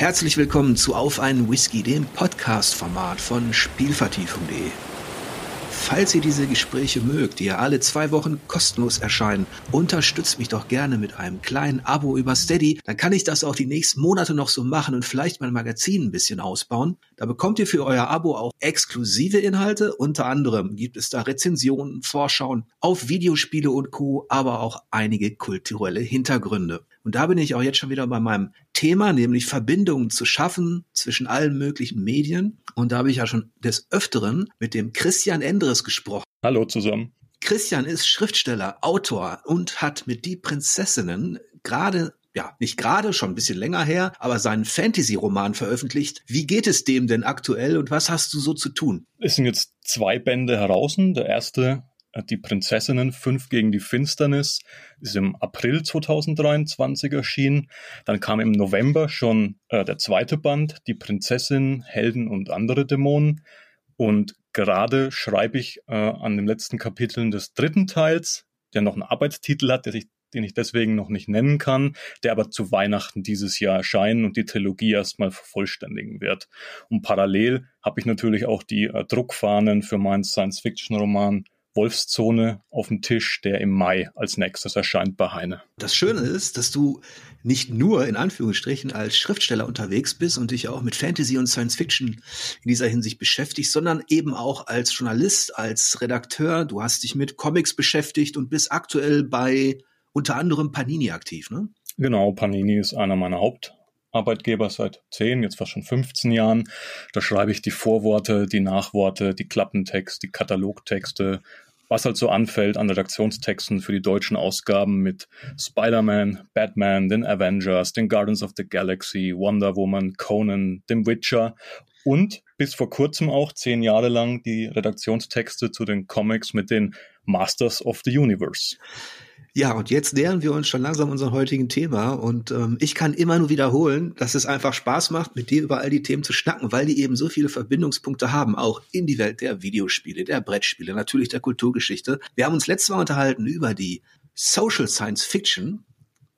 Herzlich willkommen zu Auf einen Whisky, dem Podcast-Format von Spielvertiefung.de. Falls ihr diese Gespräche mögt, die ja alle zwei Wochen kostenlos erscheinen, unterstützt mich doch gerne mit einem kleinen Abo über Steady. Dann kann ich das auch die nächsten Monate noch so machen und vielleicht mein Magazin ein bisschen ausbauen. Da bekommt ihr für euer Abo auch exklusive Inhalte. Unter anderem gibt es da Rezensionen, Vorschauen auf Videospiele und Co., aber auch einige kulturelle Hintergründe. Und da bin ich auch jetzt schon wieder bei meinem Thema, nämlich Verbindungen zu schaffen zwischen allen möglichen Medien. Und da habe ich ja schon des Öfteren mit dem Christian Endres gesprochen. Hallo zusammen. Christian ist Schriftsteller, Autor und hat mit Die Prinzessinnen gerade ja, nicht gerade, schon ein bisschen länger her, aber seinen Fantasy-Roman veröffentlicht. Wie geht es dem denn aktuell und was hast du so zu tun? Es sind jetzt zwei Bände heraus. Der erste die Prinzessinnen 5 gegen die Finsternis ist im April 2023 erschienen. Dann kam im November schon äh, der zweite Band, Die Prinzessin, Helden und andere Dämonen. Und gerade schreibe ich äh, an den letzten Kapiteln des dritten Teils, der noch einen Arbeitstitel hat, der sich, den ich deswegen noch nicht nennen kann, der aber zu Weihnachten dieses Jahr erscheinen und die Trilogie erstmal vervollständigen wird. Und parallel habe ich natürlich auch die äh, Druckfahnen für meinen Science-Fiction-Roman Wolfszone auf dem Tisch, der im Mai als nächstes erscheint bei Heine. Das Schöne ist, dass du nicht nur in Anführungsstrichen als Schriftsteller unterwegs bist und dich auch mit Fantasy und Science Fiction in dieser Hinsicht beschäftigst, sondern eben auch als Journalist, als Redakteur. Du hast dich mit Comics beschäftigt und bist aktuell bei unter anderem Panini aktiv, ne? Genau, Panini ist einer meiner Haupt Arbeitgeber seit 10, jetzt fast schon 15 Jahren. Da schreibe ich die Vorworte, die Nachworte, die Klappentext, die Katalogtexte, was halt so anfällt an Redaktionstexten für die deutschen Ausgaben mit Spider-Man, Batman, den Avengers, den Guardians of the Galaxy, Wonder Woman, Conan, dem Witcher und bis vor kurzem auch zehn Jahre lang die Redaktionstexte zu den Comics mit den Masters of the Universe. Ja, und jetzt nähern wir uns schon langsam unserem heutigen Thema und ähm, ich kann immer nur wiederholen, dass es einfach Spaß macht, mit dir über all die Themen zu schnacken, weil die eben so viele Verbindungspunkte haben, auch in die Welt der Videospiele, der Brettspiele, natürlich der Kulturgeschichte. Wir haben uns letztes Mal unterhalten über die Social Science Fiction.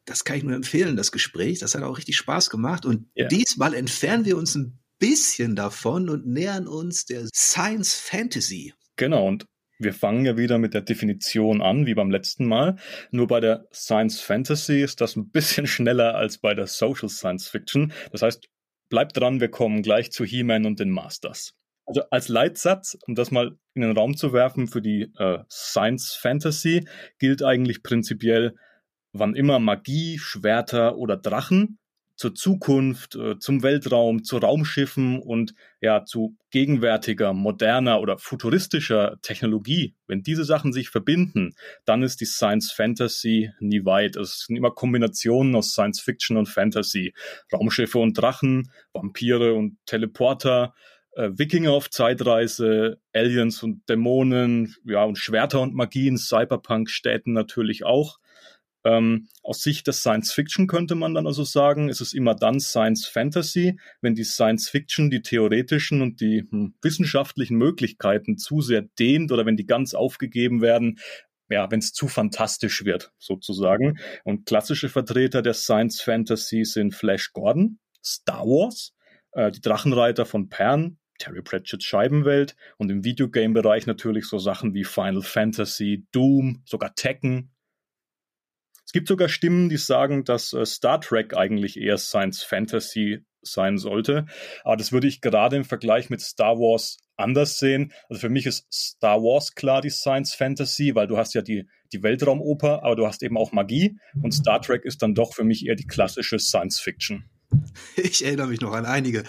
Das kann ich nur empfehlen, das Gespräch. Das hat auch richtig Spaß gemacht. Und yeah. diesmal entfernen wir uns ein bisschen davon und nähern uns der Science Fantasy. Genau, und wir fangen ja wieder mit der Definition an, wie beim letzten Mal. Nur bei der Science Fantasy ist das ein bisschen schneller als bei der Social Science Fiction. Das heißt, bleibt dran, wir kommen gleich zu He-Man und den Masters. Also als Leitsatz, um das mal in den Raum zu werfen für die äh, Science Fantasy, gilt eigentlich prinzipiell, wann immer Magie, Schwerter oder Drachen zur Zukunft, äh, zum Weltraum, zu Raumschiffen und ja zu gegenwärtiger, moderner oder futuristischer Technologie. Wenn diese Sachen sich verbinden, dann ist die Science Fantasy nie weit. Es sind immer Kombinationen aus Science Fiction und Fantasy. Raumschiffe und Drachen, Vampire und Teleporter, äh, Wikinger auf Zeitreise, Aliens und Dämonen, ja, und Schwerter und Magie in Cyberpunk-Städten natürlich auch. Ähm, aus Sicht des Science Fiction könnte man dann also sagen, ist es immer dann Science Fantasy, wenn die Science Fiction die theoretischen und die hm, wissenschaftlichen Möglichkeiten zu sehr dehnt oder wenn die ganz aufgegeben werden, ja, wenn es zu fantastisch wird, sozusagen. Und klassische Vertreter der Science Fantasy sind Flash Gordon, Star Wars, äh, die Drachenreiter von Pern, Terry Pratchett's Scheibenwelt und im Videogame-Bereich natürlich so Sachen wie Final Fantasy, Doom, sogar Tekken, es gibt sogar Stimmen, die sagen, dass äh, Star Trek eigentlich eher Science Fantasy sein sollte. Aber das würde ich gerade im Vergleich mit Star Wars anders sehen. Also für mich ist Star Wars klar die Science Fantasy, weil du hast ja die, die Weltraumoper, aber du hast eben auch Magie. Und Star Trek ist dann doch für mich eher die klassische Science Fiction. Ich erinnere mich noch an einige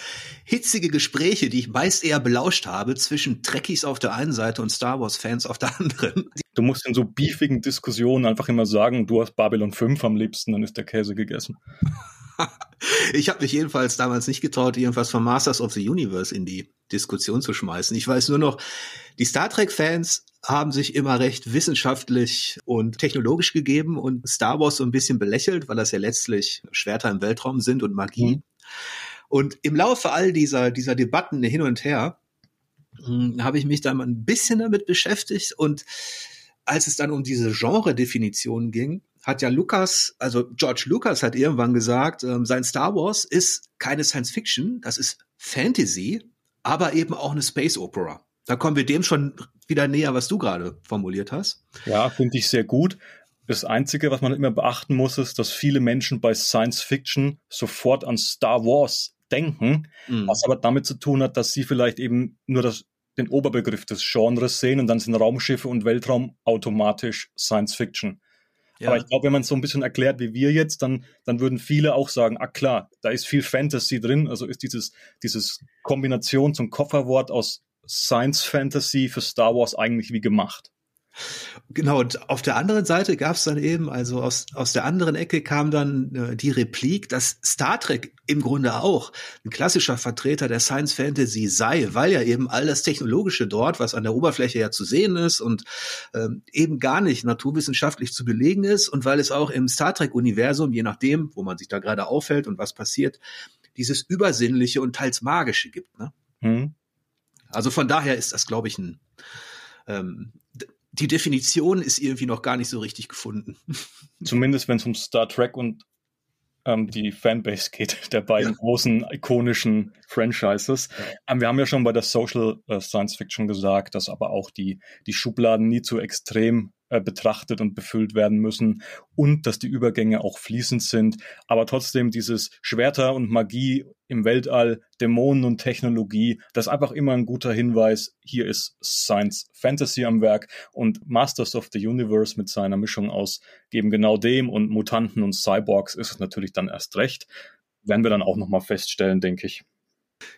hitzige Gespräche, die ich meist eher belauscht habe zwischen Trekkies auf der einen Seite und Star Wars Fans auf der anderen. Du musst in so beefigen Diskussionen einfach immer sagen, du hast Babylon 5 am liebsten, dann ist der Käse gegessen. ich habe mich jedenfalls damals nicht getraut, irgendwas von Masters of the Universe in die Diskussion zu schmeißen. Ich weiß nur noch, die Star Trek-Fans haben sich immer recht wissenschaftlich und technologisch gegeben und Star Wars so ein bisschen belächelt, weil das ja letztlich Schwerter im Weltraum sind und Magie. Mhm. Und im Laufe all dieser, dieser Debatten hin und her hm, habe ich mich dann mal ein bisschen damit beschäftigt und als es dann um diese Genre-Definition ging, hat ja Lucas, also George Lucas hat irgendwann gesagt, ähm, sein Star Wars ist keine Science Fiction, das ist Fantasy, aber eben auch eine Space Opera. Da kommen wir dem schon wieder näher, was du gerade formuliert hast. Ja, finde ich sehr gut. Das Einzige, was man immer beachten muss, ist, dass viele Menschen bei Science Fiction sofort an Star Wars denken, mhm. was aber damit zu tun hat, dass sie vielleicht eben nur das, den Oberbegriff des Genres sehen und dann sind Raumschiffe und Weltraum automatisch Science Fiction. Ja. Aber ich glaube, wenn man es so ein bisschen erklärt wie wir jetzt, dann, dann würden viele auch sagen, ah klar, da ist viel Fantasy drin, also ist dieses, dieses Kombination zum Kofferwort aus Science Fantasy für Star Wars eigentlich wie gemacht. Genau, und auf der anderen Seite gab es dann eben, also aus, aus der anderen Ecke kam dann äh, die Replik, dass Star Trek im Grunde auch ein klassischer Vertreter der Science Fantasy sei, weil ja eben all das Technologische dort, was an der Oberfläche ja zu sehen ist und ähm, eben gar nicht naturwissenschaftlich zu belegen ist und weil es auch im Star Trek-Universum, je nachdem, wo man sich da gerade aufhält und was passiert, dieses Übersinnliche und teils Magische gibt. Ne? Hm. Also von daher ist das, glaube ich, ein ähm, die Definition ist irgendwie noch gar nicht so richtig gefunden. Zumindest wenn es um Star Trek und ähm, die Fanbase geht, der beiden ja. großen ikonischen Franchises. Ähm, wir haben ja schon bei der Social äh, Science Fiction gesagt, dass aber auch die, die Schubladen nie zu extrem äh, betrachtet und befüllt werden müssen und dass die Übergänge auch fließend sind. Aber trotzdem dieses Schwerter und Magie im Weltall, Dämonen und Technologie, das ist einfach immer ein guter Hinweis. Hier ist Science Fantasy am Werk und Masters of the Universe mit seiner Mischung aus eben genau dem und Mutanten und Cyborgs ist es natürlich dann erst recht. Werden wir dann auch nochmal feststellen, denke ich.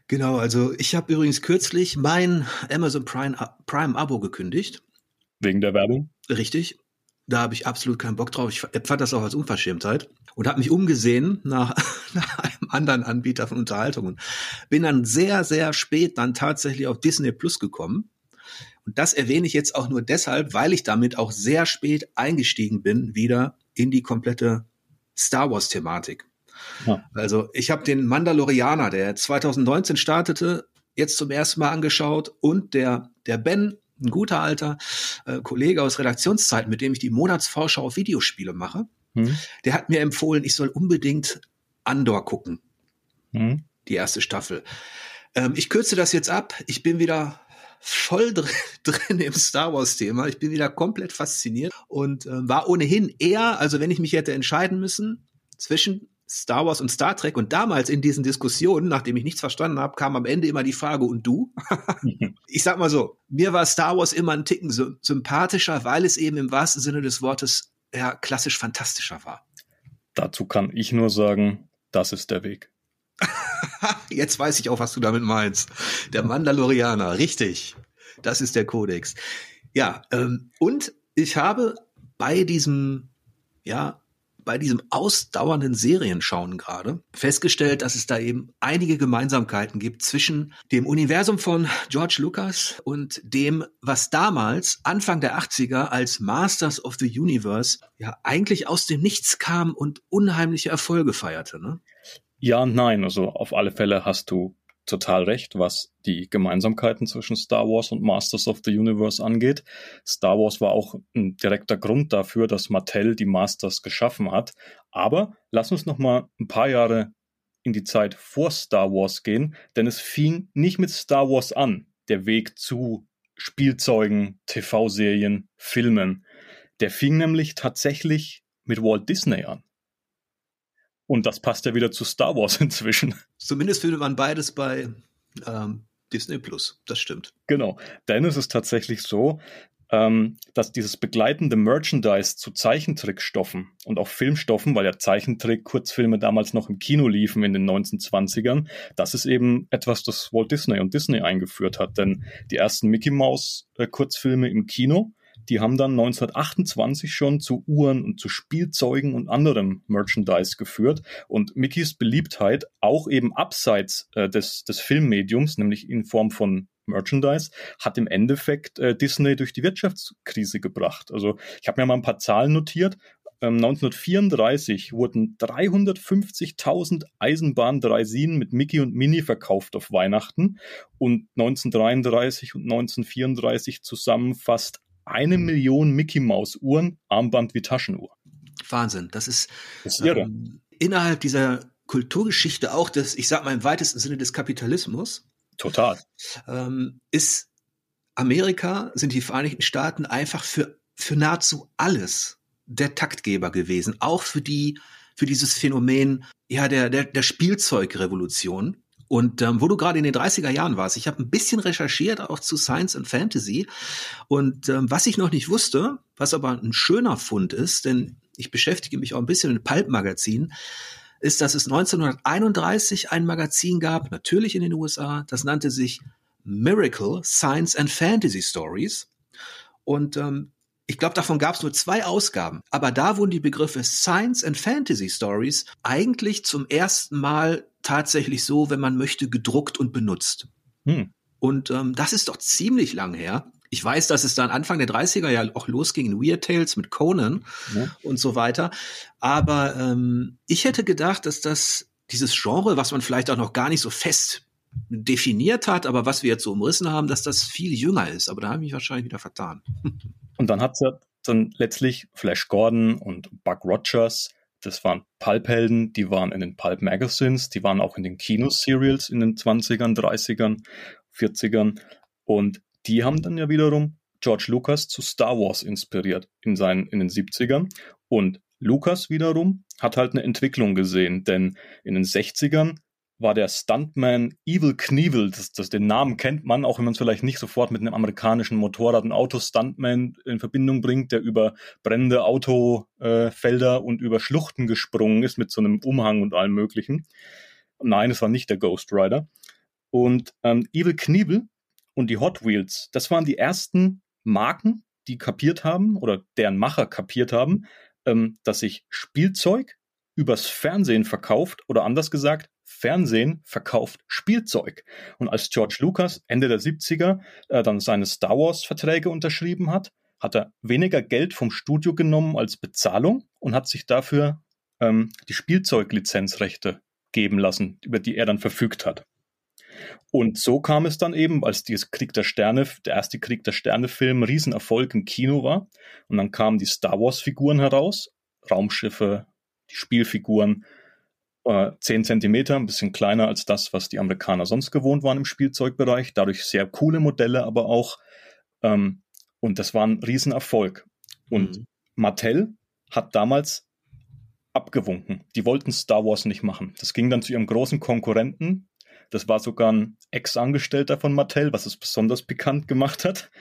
Genau, also ich habe übrigens kürzlich mein Amazon Prime, Prime Abo gekündigt. Wegen der Werbung? Richtig. Da habe ich absolut keinen Bock drauf. Ich fand das auch als Unverschämtheit und habe mich umgesehen nach, nach einem anderen Anbieter von Unterhaltungen. Bin dann sehr, sehr spät dann tatsächlich auf Disney Plus gekommen. Und das erwähne ich jetzt auch nur deshalb, weil ich damit auch sehr spät eingestiegen bin, wieder in die komplette Star Wars-Thematik. Ja. Also ich habe den Mandalorianer, der 2019 startete, jetzt zum ersten Mal angeschaut und der, der Ben ein guter alter äh, Kollege aus Redaktionszeiten, mit dem ich die Monatsvorschau auf Videospiele mache, hm. der hat mir empfohlen, ich soll unbedingt Andor gucken. Hm. Die erste Staffel. Ähm, ich kürze das jetzt ab. Ich bin wieder voll drin, drin im Star Wars Thema. Ich bin wieder komplett fasziniert und äh, war ohnehin eher, also wenn ich mich hätte entscheiden müssen zwischen Star Wars und Star Trek und damals in diesen Diskussionen, nachdem ich nichts verstanden habe, kam am Ende immer die Frage und du? ich sag mal so, mir war Star Wars immer ein Ticken sympathischer, weil es eben im wahrsten Sinne des Wortes ja klassisch fantastischer war. Dazu kann ich nur sagen, das ist der Weg. Jetzt weiß ich auch, was du damit meinst. Der Mandalorianer, richtig. Das ist der Kodex. Ja, ähm, und ich habe bei diesem ja, bei diesem ausdauernden Serienschauen gerade festgestellt, dass es da eben einige Gemeinsamkeiten gibt zwischen dem Universum von George Lucas und dem, was damals Anfang der 80er als Masters of the Universe ja eigentlich aus dem Nichts kam und unheimliche Erfolge feierte. Ne? Ja nein. Also auf alle Fälle hast du total recht, was die Gemeinsamkeiten zwischen Star Wars und Masters of the Universe angeht. Star Wars war auch ein direkter Grund dafür, dass Mattel die Masters geschaffen hat. Aber lass uns noch mal ein paar Jahre in die Zeit vor Star Wars gehen, denn es fing nicht mit Star Wars an, der Weg zu Spielzeugen, TV-Serien, Filmen. Der fing nämlich tatsächlich mit Walt Disney an. Und das passt ja wieder zu Star Wars inzwischen. Zumindest findet man beides bei ähm, Disney Plus. Das stimmt. Genau. Denn es ist tatsächlich so, ähm, dass dieses begleitende Merchandise zu Zeichentrickstoffen und auch Filmstoffen, weil ja Zeichentrick-Kurzfilme damals noch im Kino liefen in den 1920ern, das ist eben etwas, das Walt Disney und Disney eingeführt hat. Denn die ersten Mickey Mouse-Kurzfilme im Kino, die haben dann 1928 schon zu Uhren und zu Spielzeugen und anderem Merchandise geführt. Und Mickeys Beliebtheit auch eben abseits äh, des, des Filmmediums, nämlich in Form von Merchandise, hat im Endeffekt äh, Disney durch die Wirtschaftskrise gebracht. Also ich habe mir mal ein paar Zahlen notiert. 1934 ähm, wurden 350.000 Eisenbahn-Draisinen mit Mickey und Minnie verkauft auf Weihnachten und 1933 und 1934 zusammen fast eine Million Mickey Maus Uhren, Armband wie Taschenuhr. Wahnsinn. Das ist, das ist ähm, innerhalb dieser Kulturgeschichte auch des, ich sag mal im weitesten Sinne des Kapitalismus. Total. Ähm, ist Amerika, sind die Vereinigten Staaten einfach für, für nahezu alles der Taktgeber gewesen. Auch für die, für dieses Phänomen, ja, der, der, der Spielzeugrevolution. Und ähm, wo du gerade in den 30er Jahren warst, ich habe ein bisschen recherchiert auch zu Science and Fantasy. Und ähm, was ich noch nicht wusste, was aber ein schöner Fund ist, denn ich beschäftige mich auch ein bisschen mit Pulp-Magazinen, ist, dass es 1931 ein Magazin gab, natürlich in den USA, das nannte sich Miracle Science and Fantasy Stories. Und ähm, ich glaube, davon gab es nur zwei Ausgaben. Aber da wurden die Begriffe Science and Fantasy Stories eigentlich zum ersten Mal tatsächlich so, wenn man möchte, gedruckt und benutzt. Hm. Und ähm, das ist doch ziemlich lang her. Ich weiß, dass es dann Anfang der 30er ja auch losging in Weird Tales mit Conan ja. und so weiter. Aber ähm, ich hätte gedacht, dass das dieses Genre, was man vielleicht auch noch gar nicht so fest definiert hat, aber was wir jetzt so umrissen haben, dass das viel jünger ist. Aber da habe ich mich wahrscheinlich wieder vertan. Und dann hat es ja dann letztlich Flash Gordon und Buck Rogers, das waren Pulp-Helden, die waren in den Pulp-Magazines, die waren auch in den Kinoserials in den 20ern, 30ern, 40ern. Und die haben dann ja wiederum George Lucas zu Star Wars inspiriert in, seinen, in den 70ern. Und Lucas wiederum hat halt eine Entwicklung gesehen, denn in den 60ern war der Stuntman Evil Knievel, das, das, den Namen kennt man, auch wenn man es vielleicht nicht sofort mit einem amerikanischen Motorrad- und Auto-Stuntman in Verbindung bringt, der über brennende Autofelder äh, und über Schluchten gesprungen ist mit so einem Umhang und allem möglichen. Nein, es war nicht der Ghost Rider. Und ähm, Evil Knievel und die Hot Wheels, das waren die ersten Marken, die kapiert haben oder deren Macher kapiert haben, ähm, dass sich Spielzeug übers Fernsehen verkauft oder anders gesagt, Fernsehen verkauft Spielzeug. Und als George Lucas Ende der 70er äh, dann seine Star Wars Verträge unterschrieben hat, hat er weniger Geld vom Studio genommen als Bezahlung und hat sich dafür ähm, die Spielzeuglizenzrechte geben lassen, über die er dann verfügt hat. Und so kam es dann eben, als dieses Krieg der Sterne, der erste Krieg der Sterne-Film Riesenerfolg im Kino war. Und dann kamen die Star Wars-Figuren heraus, Raumschiffe, Spielfiguren, äh, 10 Zentimeter, ein bisschen kleiner als das, was die Amerikaner sonst gewohnt waren im Spielzeugbereich. Dadurch sehr coole Modelle, aber auch. Ähm, und das war ein Riesenerfolg. Und mhm. Mattel hat damals abgewunken. Die wollten Star Wars nicht machen. Das ging dann zu ihrem großen Konkurrenten, das war sogar ein Ex-Angestellter von Mattel, was es besonders pikant gemacht hat.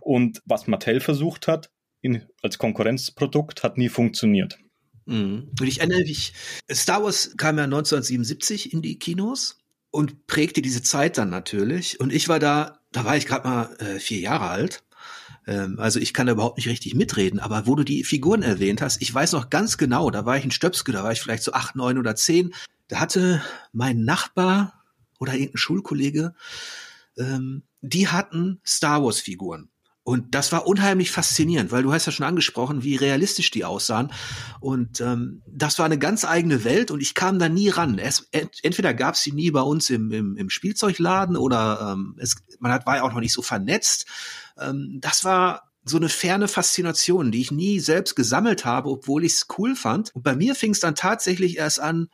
Und was Mattel versucht hat, in, als Konkurrenzprodukt, hat nie funktioniert. Mhm. Und ich erinnere mich, Star Wars kam ja 1977 in die Kinos und prägte diese Zeit dann natürlich. Und ich war da, da war ich gerade mal äh, vier Jahre alt. Ähm, also ich kann da überhaupt nicht richtig mitreden, aber wo du die Figuren erwähnt hast, ich weiß noch ganz genau, da war ich in Stöpske, da war ich vielleicht so acht, neun oder zehn. Da hatte mein Nachbar oder irgendein Schulkollege, ähm, die hatten Star Wars Figuren. Und das war unheimlich faszinierend, weil du hast ja schon angesprochen, wie realistisch die aussahen. Und ähm, das war eine ganz eigene Welt und ich kam da nie ran. Es, entweder gab es sie nie bei uns im, im, im Spielzeugladen oder ähm, es, man hat, war ja auch noch nicht so vernetzt. Ähm, das war so eine ferne Faszination, die ich nie selbst gesammelt habe, obwohl ich es cool fand. Und bei mir fing es dann tatsächlich erst an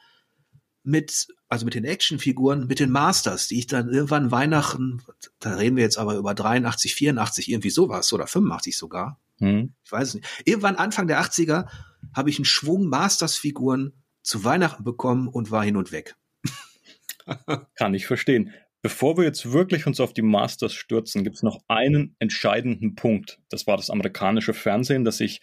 mit also mit den Actionfiguren, mit den Masters, die ich dann irgendwann Weihnachten, da reden wir jetzt aber über 83, 84, irgendwie sowas oder 85 sogar. Hm. Ich weiß es nicht. Irgendwann Anfang der 80er habe ich einen Schwung Masters-Figuren zu Weihnachten bekommen und war hin und weg. Kann ich verstehen. Bevor wir jetzt wirklich uns auf die Masters stürzen, gibt es noch einen entscheidenden Punkt. Das war das amerikanische Fernsehen, das sich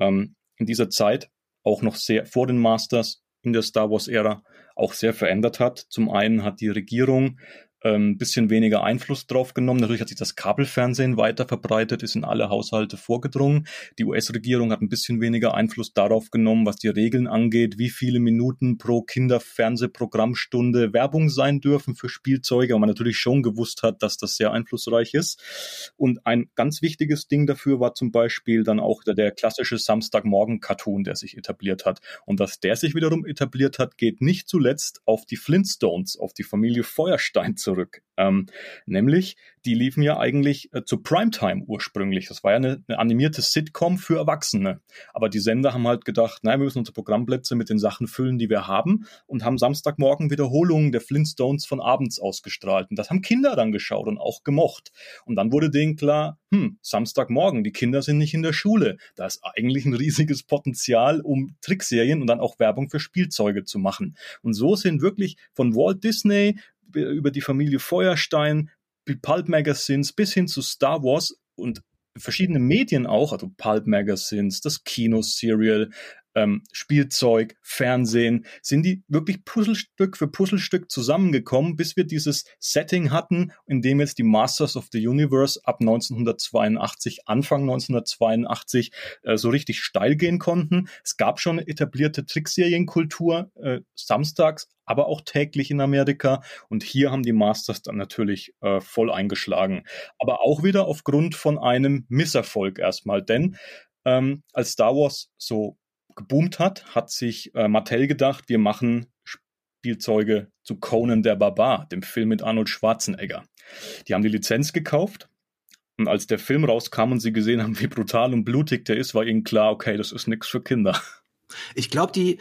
ähm, in dieser Zeit auch noch sehr vor den Masters in der Star Wars-Ära auch sehr verändert hat. Zum einen hat die Regierung ähm, bisschen weniger Einfluss drauf genommen. Natürlich hat sich das Kabelfernsehen weiter verbreitet, ist in alle Haushalte vorgedrungen. Die US-Regierung hat ein bisschen weniger Einfluss darauf genommen, was die Regeln angeht, wie viele Minuten pro Kinderfernsehprogrammstunde Werbung sein dürfen für Spielzeuge, weil man natürlich schon gewusst hat, dass das sehr einflussreich ist. Und ein ganz wichtiges Ding dafür war zum Beispiel dann auch der, der klassische Samstagmorgen-Cartoon, der sich etabliert hat. Und dass der sich wiederum etabliert hat, geht nicht zuletzt auf die Flintstones, auf die Familie Feuerstein zurück zurück. Ähm, nämlich, die liefen ja eigentlich äh, zu Primetime ursprünglich. Das war ja eine, eine, animierte Sitcom für Erwachsene. Aber die Sender haben halt gedacht, nein, wir müssen unsere Programmplätze mit den Sachen füllen, die wir haben und haben Samstagmorgen Wiederholungen der Flintstones von abends ausgestrahlt. Und das haben Kinder dann geschaut und auch gemocht. Und dann wurde denen klar, hm, Samstagmorgen, die Kinder sind nicht in der Schule. Da ist eigentlich ein riesiges Potenzial, um Trickserien und dann auch Werbung für Spielzeuge zu machen. Und so sind wirklich von Walt Disney über die Familie Feuerstein, Pulp Magazines bis hin zu Star Wars und verschiedene Medien auch, also Pulp Magazines, das Kino-Serial, ähm, Spielzeug, Fernsehen, sind die wirklich Puzzlestück für Puzzlestück zusammengekommen, bis wir dieses Setting hatten, in dem jetzt die Masters of the Universe ab 1982, Anfang 1982, äh, so richtig steil gehen konnten. Es gab schon etablierte Trickserienkultur, äh, samstags, aber auch täglich in Amerika. Und hier haben die Masters dann natürlich äh, voll eingeschlagen. Aber auch wieder aufgrund von einem Misserfolg erstmal. Denn ähm, als Star Wars so geboomt hat, hat sich äh, Mattel gedacht, wir machen Spielzeuge zu Conan der Barbar, dem Film mit Arnold Schwarzenegger. Die haben die Lizenz gekauft und als der Film rauskam und sie gesehen haben, wie brutal und blutig der ist, war ihnen klar, okay, das ist nichts für Kinder. Ich glaube, die,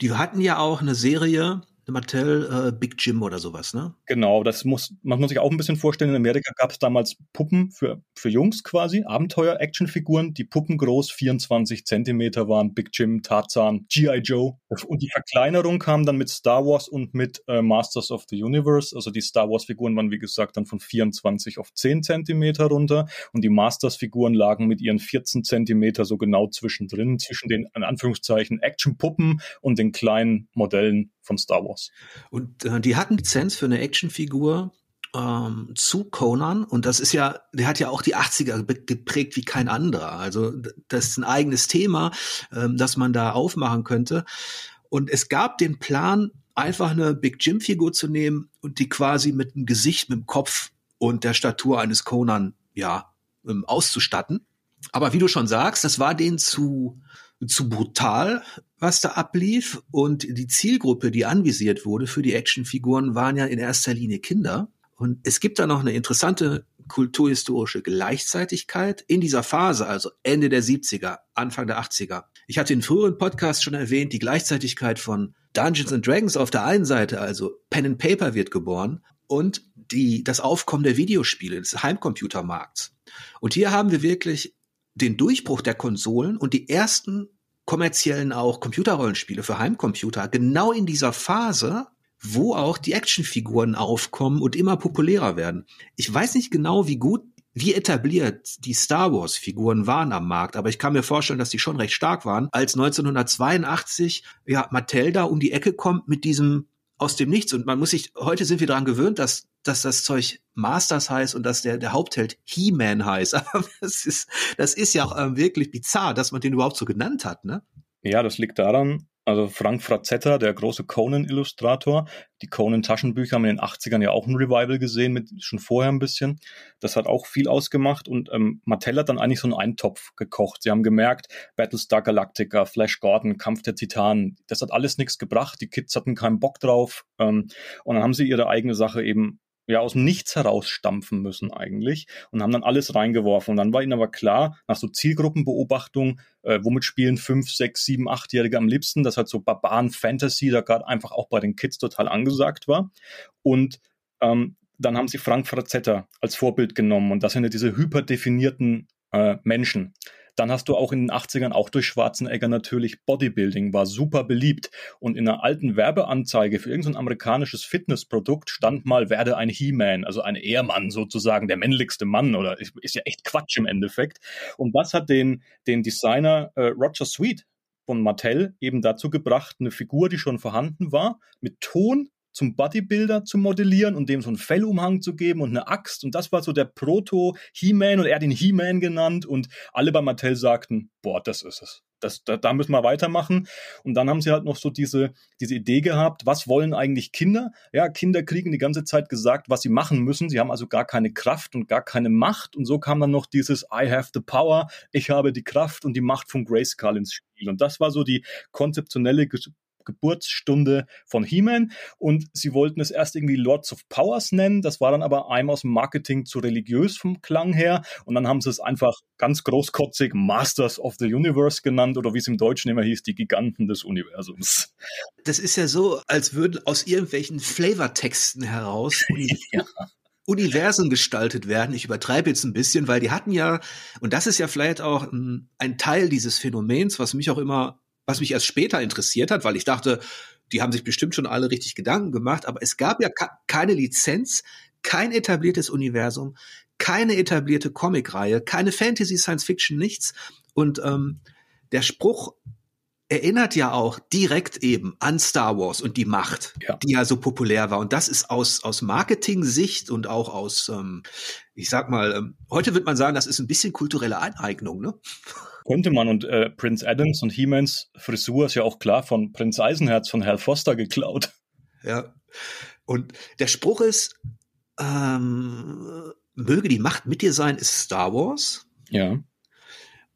die hatten ja auch eine Serie, Mattel äh, Big Jim oder sowas, ne? Genau, das muss man muss sich auch ein bisschen vorstellen. In Amerika gab es damals Puppen für, für Jungs quasi, Abenteuer-Actionfiguren, die Puppen groß 24 Zentimeter waren, Big Jim, Tarzan, G.I. Joe. Und die Verkleinerung kam dann mit Star Wars und mit äh, Masters of the Universe. Also die Star Wars-Figuren waren, wie gesagt, dann von 24 auf 10 Zentimeter runter und die Masters-Figuren lagen mit ihren 14 Zentimeter so genau zwischendrin, zwischen den, in Anführungszeichen, Action-Puppen und den kleinen Modellen von Star Wars. Und äh, die hatten Lizenz für eine Actionfigur ähm, zu Conan und das ist ja, der hat ja auch die 80er geprägt wie kein anderer. Also das ist ein eigenes Thema, ähm, das man da aufmachen könnte. Und es gab den Plan, einfach eine Big Jim Figur zu nehmen und die quasi mit dem Gesicht, mit dem Kopf und der Statur eines Conan, ja, ähm, auszustatten. Aber wie du schon sagst, das war denen zu, zu brutal, was da ablief. Und die Zielgruppe, die anvisiert wurde für die Actionfiguren, waren ja in erster Linie Kinder. Und es gibt da noch eine interessante kulturhistorische Gleichzeitigkeit in dieser Phase, also Ende der 70er, Anfang der 80er. Ich hatte in früheren Podcasts schon erwähnt, die Gleichzeitigkeit von Dungeons and Dragons auf der einen Seite, also Pen and Paper wird geboren und die, das Aufkommen der Videospiele, des Heimcomputermarkts. Und hier haben wir wirklich den Durchbruch der Konsolen und die ersten kommerziellen auch Computerrollenspiele für Heimcomputer genau in dieser Phase, wo auch die Actionfiguren aufkommen und immer populärer werden. Ich weiß nicht genau, wie gut, wie etabliert die Star Wars Figuren waren am Markt, aber ich kann mir vorstellen, dass die schon recht stark waren, als 1982 ja Mattel da um die Ecke kommt mit diesem aus dem Nichts und man muss sich heute sind wir daran gewöhnt, dass dass das Zeug Masters heißt und dass der, der Hauptheld He-Man heißt. Aber das ist, das ist ja auch ähm, wirklich bizarr, dass man den überhaupt so genannt hat, ne? Ja, das liegt daran, also Frank Frazetta, der große Conan-Illustrator, die Conan-Taschenbücher haben in den 80ern ja auch ein Revival gesehen, mit schon vorher ein bisschen. Das hat auch viel ausgemacht und ähm, Mattel hat dann eigentlich so einen Eintopf gekocht. Sie haben gemerkt, Battlestar Galactica, Flash Gordon, Kampf der Titanen, das hat alles nichts gebracht. Die Kids hatten keinen Bock drauf ähm, und dann haben sie ihre eigene Sache eben ja aus dem Nichts herausstampfen müssen eigentlich und haben dann alles reingeworfen. Und dann war ihnen aber klar, nach so Zielgruppenbeobachtung, äh, womit spielen fünf, sechs, sieben, achtjährige am liebsten, das hat so Barbaren Fantasy, da gerade einfach auch bei den Kids total angesagt war. Und ähm, dann haben sie Frank Frazetta als Vorbild genommen und das sind ja diese hyperdefinierten äh, Menschen. Dann hast du auch in den 80ern, auch durch Schwarzenegger natürlich, Bodybuilding war super beliebt. Und in einer alten Werbeanzeige für irgendein amerikanisches Fitnessprodukt stand mal, werde ein He-Man, also ein Ehemann sozusagen, der männlichste Mann oder ist ja echt Quatsch im Endeffekt. Und das hat den, den Designer äh, Roger Sweet von Mattel eben dazu gebracht, eine Figur, die schon vorhanden war, mit Ton zum Bodybuilder zu modellieren und dem so einen Fellumhang zu geben und eine Axt. Und das war so der Proto-He-Man und er hat ihn He-Man genannt und alle bei Mattel sagten, boah, das ist es. Das, da, da müssen wir weitermachen. Und dann haben sie halt noch so diese, diese Idee gehabt, was wollen eigentlich Kinder? Ja, Kinder kriegen die ganze Zeit gesagt, was sie machen müssen. Sie haben also gar keine Kraft und gar keine Macht. Und so kam dann noch dieses I have the power, ich habe die Kraft und die Macht von Grayskull ins Spiel. Und das war so die konzeptionelle Geburtsstunde von He-Man und sie wollten es erst irgendwie Lords of Powers nennen, das war dann aber einmal aus dem Marketing zu religiös vom Klang her und dann haben sie es einfach ganz großkotzig Masters of the Universe genannt oder wie es im Deutschen immer hieß, die Giganten des Universums. Das ist ja so, als würden aus irgendwelchen Flavortexten heraus ja. Universen gestaltet werden. Ich übertreibe jetzt ein bisschen, weil die hatten ja, und das ist ja vielleicht auch ein, ein Teil dieses Phänomens, was mich auch immer, was mich erst später interessiert hat, weil ich dachte, die haben sich bestimmt schon alle richtig Gedanken gemacht, aber es gab ja keine Lizenz, kein etabliertes Universum, keine etablierte Comicreihe, keine Fantasy, Science Fiction, nichts. Und ähm, der Spruch erinnert ja auch direkt eben an Star Wars und die Macht, ja. die ja so populär war. Und das ist aus, aus Marketing-Sicht und auch aus, ähm, ich sag mal, ähm, heute wird man sagen, das ist ein bisschen kulturelle Aneignung, ne? Könnte man und äh, Prince Adams und He-Mans Frisur ist ja auch klar von Prinz Eisenherz von Hal Foster geklaut. Ja. Und der Spruch ist, ähm, möge die Macht mit dir sein, ist Star Wars. Ja.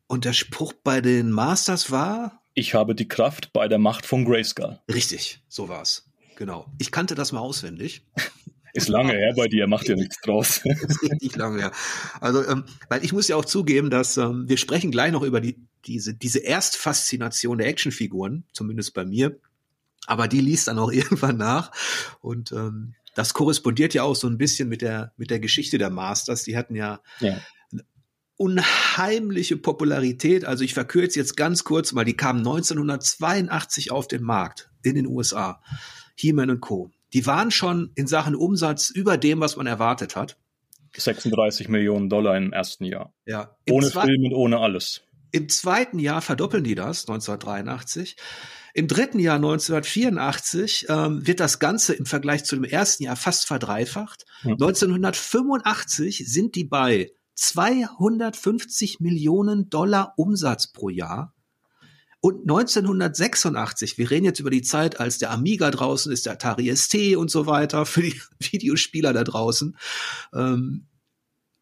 Und der Spruch bei den Masters war, ich habe die Kraft bei der Macht von Grayskull. Richtig, so war's. Genau. Ich kannte das mal auswendig. Ist lange her bei dir, macht ja nichts draus. ist richtig lange her. Also, ähm, weil ich muss ja auch zugeben, dass ähm, wir sprechen gleich noch über die, diese, diese Erstfaszination der Actionfiguren, zumindest bei mir. Aber die liest dann auch irgendwann nach. Und ähm, das korrespondiert ja auch so ein bisschen mit der, mit der Geschichte der Masters. Die hatten ja, ja unheimliche Popularität. Also ich verkürze jetzt ganz kurz mal, die kamen 1982 auf den Markt in den USA. He-Man und Co. Die waren schon in Sachen Umsatz über dem, was man erwartet hat. 36 Millionen Dollar im ersten Jahr. Ja. Ohne Film und ohne alles. Im zweiten Jahr verdoppeln die das, 1983. Im dritten Jahr 1984 ähm, wird das Ganze im Vergleich zu dem ersten Jahr fast verdreifacht. Hm. 1985 sind die bei 250 Millionen Dollar Umsatz pro Jahr. Und 1986, wir reden jetzt über die Zeit, als der Amiga draußen ist, der Atari ST und so weiter, für die Videospieler da draußen, ähm,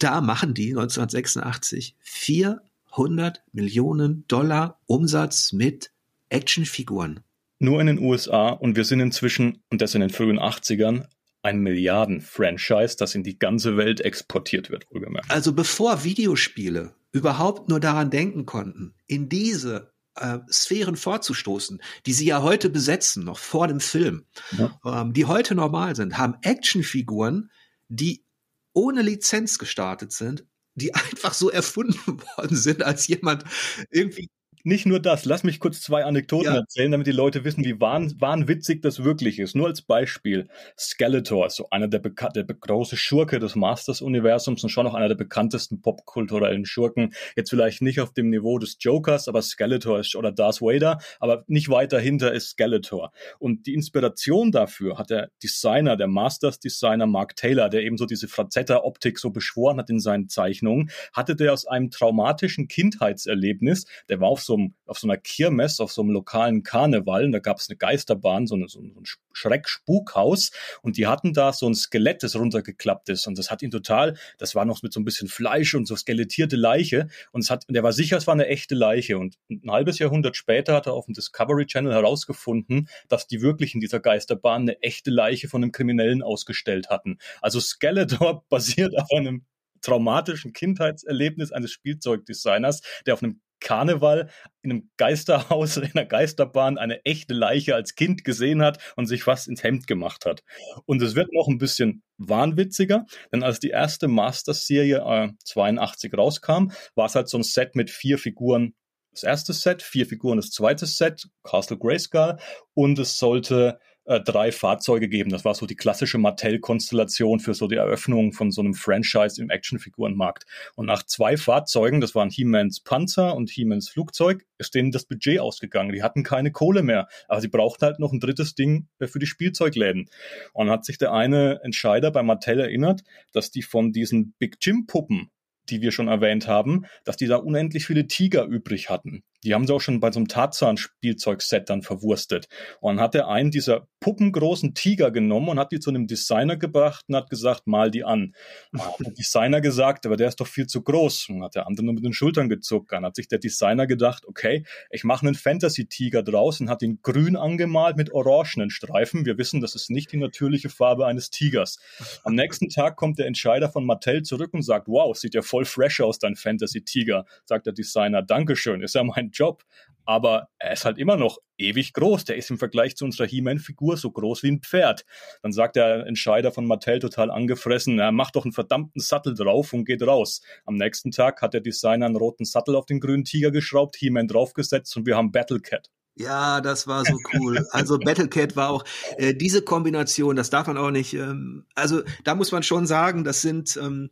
da machen die 1986 400 Millionen Dollar Umsatz mit Actionfiguren. Nur in den USA und wir sind inzwischen, und das in den frühen 80ern, ein Milliarden-Franchise, das in die ganze Welt exportiert wird, wohlgemerkt. Also bevor Videospiele überhaupt nur daran denken konnten, in diese äh, Sphären vorzustoßen, die sie ja heute besetzen, noch vor dem Film, ja. ähm, die heute normal sind, haben Actionfiguren, die ohne Lizenz gestartet sind, die einfach so erfunden worden sind, als jemand irgendwie nicht nur das, lass mich kurz zwei Anekdoten ja. erzählen, damit die Leute wissen, wie wahn, wahnwitzig das wirklich ist. Nur als Beispiel, Skeletor, so einer der, der große Schurke des Masters-Universums und schon noch einer der bekanntesten popkulturellen Schurken. Jetzt vielleicht nicht auf dem Niveau des Jokers, aber Skeletor ist, oder Darth Vader, aber nicht weit dahinter ist Skeletor. Und die Inspiration dafür hat der Designer, der Masters-Designer Mark Taylor, der eben so diese Frazetta-Optik so beschworen hat in seinen Zeichnungen, hatte der aus einem traumatischen Kindheitserlebnis, der war auf so einem, auf so einer Kirmes, auf so einem lokalen Karneval, und da gab es eine Geisterbahn, so, eine, so ein Schreck-Spukhaus, und die hatten da so ein Skelett, das runtergeklappt ist, und das hat ihn total, das war noch mit so ein bisschen Fleisch und so skelettierte Leiche, und es hat, und er war sicher, es war eine echte Leiche, und ein halbes Jahrhundert später hat er auf dem Discovery Channel herausgefunden, dass die wirklich in dieser Geisterbahn eine echte Leiche von einem Kriminellen ausgestellt hatten. Also Skeletor basiert auf einem traumatischen Kindheitserlebnis eines Spielzeugdesigners, der auf einem Karneval in einem Geisterhaus, in einer Geisterbahn eine echte Leiche als Kind gesehen hat und sich fast ins Hemd gemacht hat. Und es wird noch ein bisschen wahnwitziger, denn als die erste Masters-Serie äh, 82 rauskam, war es halt so ein Set mit vier Figuren. Das erste Set, vier Figuren das zweite Set, Castle Grayskull, und es sollte äh, drei Fahrzeuge geben. Das war so die klassische Mattel-Konstellation für so die Eröffnung von so einem Franchise im Actionfigurenmarkt. Und nach zwei Fahrzeugen, das waren He-Mans Panzer und He-Mans Flugzeug, ist denen das Budget ausgegangen. Die hatten keine Kohle mehr. Aber sie brauchten halt noch ein drittes Ding für die Spielzeugläden. Und hat sich der eine Entscheider bei Mattel erinnert, dass die von diesen Big Jim Puppen die wir schon erwähnt haben, dass die da unendlich viele Tiger übrig hatten. Die haben sie auch schon bei so einem Tarzan-Spielzeugset dann verwurstet. Und dann hat er einen dieser puppengroßen Tiger genommen und hat die zu einem Designer gebracht und hat gesagt, mal die an. Und hat der Designer gesagt, aber der ist doch viel zu groß. Und hat der andere nur mit den Schultern gezuckt. Dann hat sich der Designer gedacht, okay, ich mache einen Fantasy-Tiger draus und hat ihn grün angemalt mit orangenen Streifen. Wir wissen, das ist nicht die natürliche Farbe eines Tigers. Am nächsten Tag kommt der Entscheider von Mattel zurück und sagt, wow, sieht ja voll fresh aus, dein Fantasy-Tiger. Sagt der Designer, Dankeschön, ist ja mein Job. Aber er ist halt immer noch ewig groß. Der ist im Vergleich zu unserer He-Man-Figur so groß wie ein Pferd. Dann sagt der Entscheider von Mattel total angefressen, er macht doch einen verdammten Sattel drauf und geht raus. Am nächsten Tag hat der Designer einen roten Sattel auf den grünen Tiger geschraubt, He-Man draufgesetzt und wir haben Battle Cat. Ja, das war so cool. Also Battlecat war auch äh, diese Kombination, das darf man auch nicht. Ähm, also da muss man schon sagen, das sind ähm,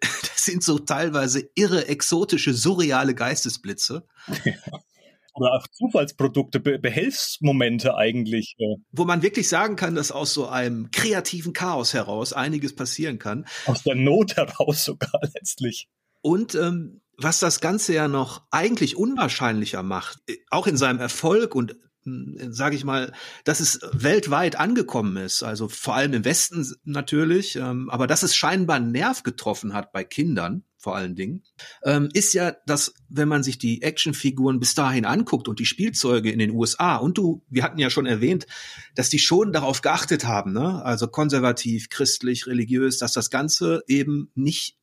das sind so teilweise irre, exotische, surreale Geistesblitze. Ja. Oder auch Zufallsprodukte, Be Behelfsmomente eigentlich. Äh. Wo man wirklich sagen kann, dass aus so einem kreativen Chaos heraus einiges passieren kann. Aus der Not heraus sogar letztlich. Und ähm, was das Ganze ja noch eigentlich unwahrscheinlicher macht, äh, auch in seinem Erfolg und sage ich mal, dass es weltweit angekommen ist, also vor allem im Westen natürlich, ähm, aber dass es scheinbar einen Nerv getroffen hat bei Kindern vor allen Dingen, ähm, ist ja, dass wenn man sich die Actionfiguren bis dahin anguckt und die Spielzeuge in den USA und du, wir hatten ja schon erwähnt, dass die schon darauf geachtet haben, ne? also konservativ, christlich, religiös, dass das Ganze eben nicht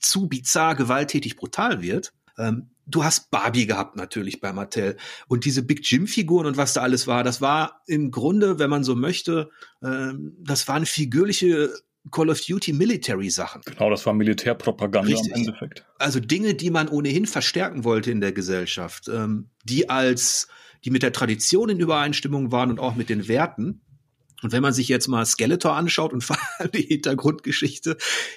zu bizarr, gewalttätig, brutal wird. Ähm, du hast Barbie gehabt natürlich bei Mattel und diese Big Jim Figuren und was da alles war, das war im Grunde, wenn man so möchte, ähm, das waren figürliche Call of Duty Military Sachen. Genau, das war Militärpropaganda Richtig. im Endeffekt. Also Dinge, die man ohnehin verstärken wollte in der Gesellschaft, ähm, die als die mit der Tradition in Übereinstimmung waren und auch mit den Werten. Und wenn man sich jetzt mal Skeletor anschaut und vor allem die Hintergrundgeschichte,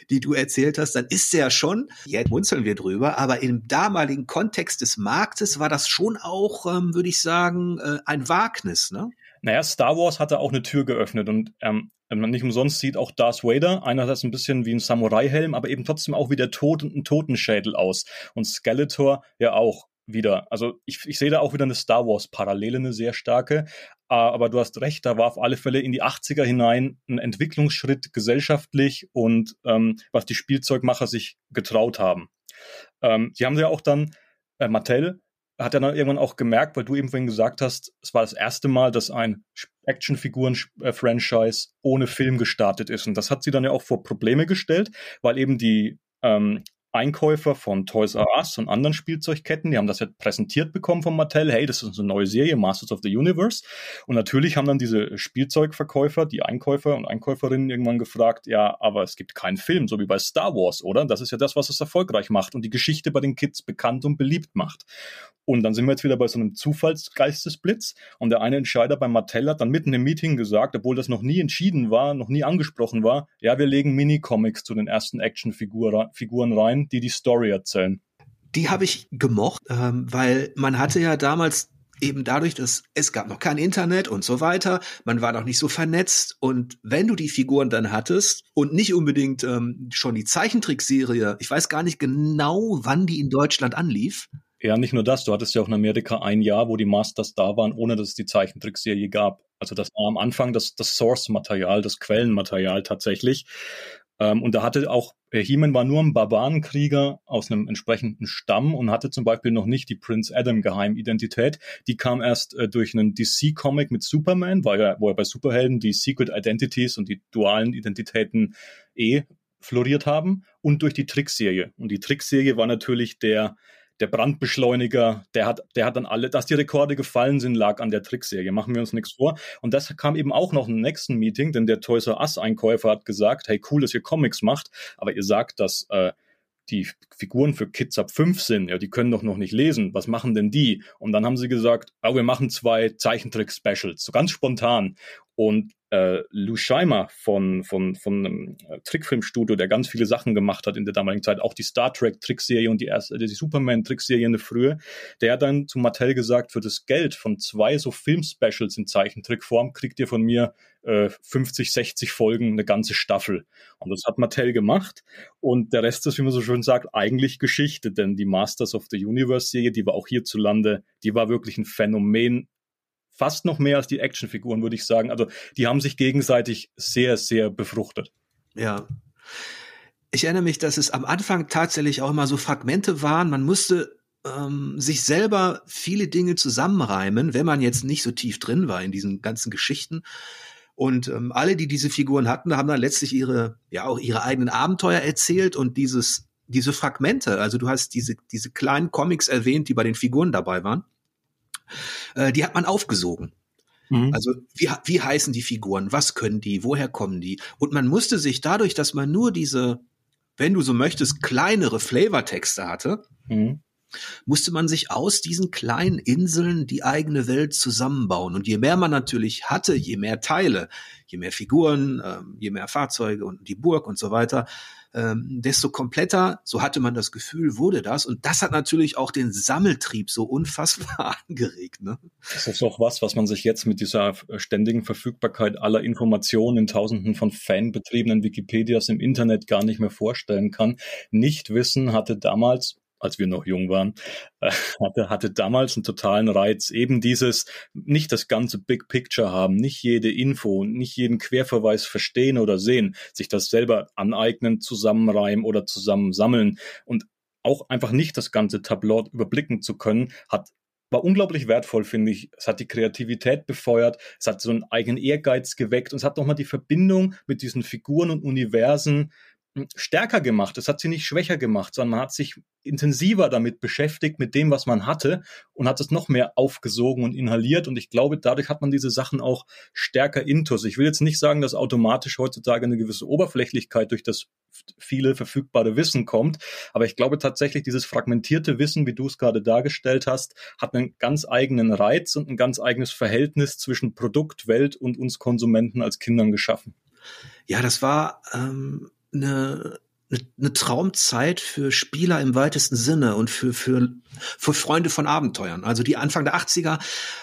die du erzählt hast, dann ist er ja schon, jetzt munzeln wir drüber, aber im damaligen Kontext des Marktes war das schon auch, ähm, würde ich sagen, äh, ein Wagnis, ne? Naja, Star Wars hatte auch eine Tür geöffnet und ähm, man nicht umsonst sieht auch Darth Vader einerseits ein bisschen wie ein Samurai-Helm, aber eben trotzdem auch wie der Tod und ein Totenschädel aus. Und Skeletor ja auch wieder. Also ich, ich sehe da auch wieder eine Star Wars-Parallele, eine sehr starke. Ah, aber du hast recht, da war auf alle Fälle in die 80er hinein ein Entwicklungsschritt gesellschaftlich und ähm, was die Spielzeugmacher sich getraut haben. Ähm, sie haben ja auch dann, äh, Mattel hat er dann irgendwann auch gemerkt, weil du eben vorhin gesagt hast, es war das erste Mal, dass ein Actionfiguren-Franchise ohne Film gestartet ist. Und das hat sie dann ja auch vor Probleme gestellt, weil eben die ähm, Einkäufer von Toys R Us und anderen Spielzeugketten, die haben das ja präsentiert bekommen von Mattel, hey, das ist eine neue Serie, Masters of the Universe. Und natürlich haben dann diese Spielzeugverkäufer, die Einkäufer und Einkäuferinnen irgendwann gefragt, ja, aber es gibt keinen Film, so wie bei Star Wars, oder? Das ist ja das, was es erfolgreich macht und die Geschichte bei den Kids bekannt und beliebt macht. Und dann sind wir jetzt wieder bei so einem Zufallsgeistesblitz. Und der eine Entscheider bei Mattel hat dann mitten im Meeting gesagt, obwohl das noch nie entschieden war, noch nie angesprochen war, ja, wir legen Mini-Comics zu den ersten Actionfiguren rein, die die Story erzählen. Die habe ich gemocht, ähm, weil man hatte ja damals eben dadurch, dass es gab noch kein Internet und so weiter, man war noch nicht so vernetzt und wenn du die Figuren dann hattest und nicht unbedingt ähm, schon die Zeichentrickserie, ich weiß gar nicht genau, wann die in Deutschland anlief, ja, nicht nur das, du hattest ja auch in Amerika ein Jahr, wo die Masters da waren, ohne dass es die Zeichentrickserie gab. Also das war am Anfang das, das Source-Material, das Quellenmaterial tatsächlich. Ähm, und da hatte auch, äh, He-Man war nur ein Barbarenkrieger aus einem entsprechenden Stamm und hatte zum Beispiel noch nicht die Prince Adam Geheimidentität. Die kam erst äh, durch einen DC-Comic mit Superman, weil wo er bei Superhelden die Secret Identities und die dualen Identitäten eh floriert haben und durch die Trickserie. Und die Trickserie war natürlich der der Brandbeschleuniger, der hat, der hat dann alle, dass die Rekorde gefallen sind, lag an der Trickserie. Machen wir uns nichts vor. Und das kam eben auch noch im nächsten Meeting, denn der Toys R Us Einkäufer hat gesagt, hey, cool, dass ihr Comics macht, aber ihr sagt, dass äh, die Figuren für Kids ab fünf sind, ja, die können doch noch nicht lesen. Was machen denn die? Und dann haben sie gesagt, oh, wir machen zwei Zeichentrick-Specials, so ganz spontan. Und äh, Lou Scheimer von, von, von einem äh, Trickfilmstudio, der ganz viele Sachen gemacht hat in der damaligen Zeit, auch die Star Trek Trickserie und die erste, die Superman Trickserie in der Frühe, der hat dann zu Mattel gesagt, für das Geld von zwei so Filmspecials in Zeichentrickform kriegt ihr von mir äh, 50, 60 Folgen, eine ganze Staffel. Und das hat Mattel gemacht. Und der Rest ist, wie man so schön sagt, eigentlich Geschichte, denn die Masters of the Universe Serie, die war auch hierzulande, die war wirklich ein Phänomen fast noch mehr als die Actionfiguren, würde ich sagen. Also die haben sich gegenseitig sehr, sehr befruchtet. Ja. Ich erinnere mich, dass es am Anfang tatsächlich auch immer so Fragmente waren. Man musste ähm, sich selber viele Dinge zusammenreimen, wenn man jetzt nicht so tief drin war in diesen ganzen Geschichten. Und ähm, alle, die diese Figuren hatten, haben dann letztlich ihre, ja auch ihre eigenen Abenteuer erzählt und dieses, diese Fragmente, also du hast diese, diese kleinen Comics erwähnt, die bei den Figuren dabei waren äh, die hat man aufgesogen. Mhm. Also wie, wie heißen die Figuren, was können die, woher kommen die? Und man musste sich dadurch, dass man nur diese, wenn du so möchtest, kleinere Flavortexte hatte, mhm. musste man sich aus diesen kleinen Inseln die eigene Welt zusammenbauen. Und je mehr man natürlich hatte, je mehr Teile, je mehr Figuren, ähm, je mehr Fahrzeuge und die Burg und so weiter, ähm, desto kompletter, so hatte man das Gefühl, wurde das. Und das hat natürlich auch den Sammeltrieb so unfassbar angeregt. Ne? Das ist auch was, was man sich jetzt mit dieser ständigen Verfügbarkeit aller Informationen in tausenden von fanbetriebenen Wikipedias im Internet gar nicht mehr vorstellen kann. Nichtwissen hatte damals als wir noch jung waren, äh, hatte, hatte damals einen totalen Reiz. Eben dieses, nicht das ganze Big Picture haben, nicht jede Info, nicht jeden Querverweis verstehen oder sehen, sich das selber aneignen, zusammenreimen oder zusammensammeln und auch einfach nicht das ganze Tableau überblicken zu können, hat war unglaublich wertvoll, finde ich. Es hat die Kreativität befeuert, es hat so einen eigenen Ehrgeiz geweckt und es hat nochmal die Verbindung mit diesen Figuren und Universen stärker gemacht. Es hat sie nicht schwächer gemacht, sondern man hat sich intensiver damit beschäftigt, mit dem, was man hatte und hat es noch mehr aufgesogen und inhaliert. Und ich glaube, dadurch hat man diese Sachen auch stärker intus. Ich will jetzt nicht sagen, dass automatisch heutzutage eine gewisse Oberflächlichkeit durch das viele verfügbare Wissen kommt. Aber ich glaube tatsächlich, dieses fragmentierte Wissen, wie du es gerade dargestellt hast, hat einen ganz eigenen Reiz und ein ganz eigenes Verhältnis zwischen Produkt, Welt und uns Konsumenten als Kindern geschaffen. Ja, das war ähm, eine, eine, eine Traumzeit für Spieler im weitesten Sinne und für, für, für Freunde von Abenteuern. Also die Anfang der 80er,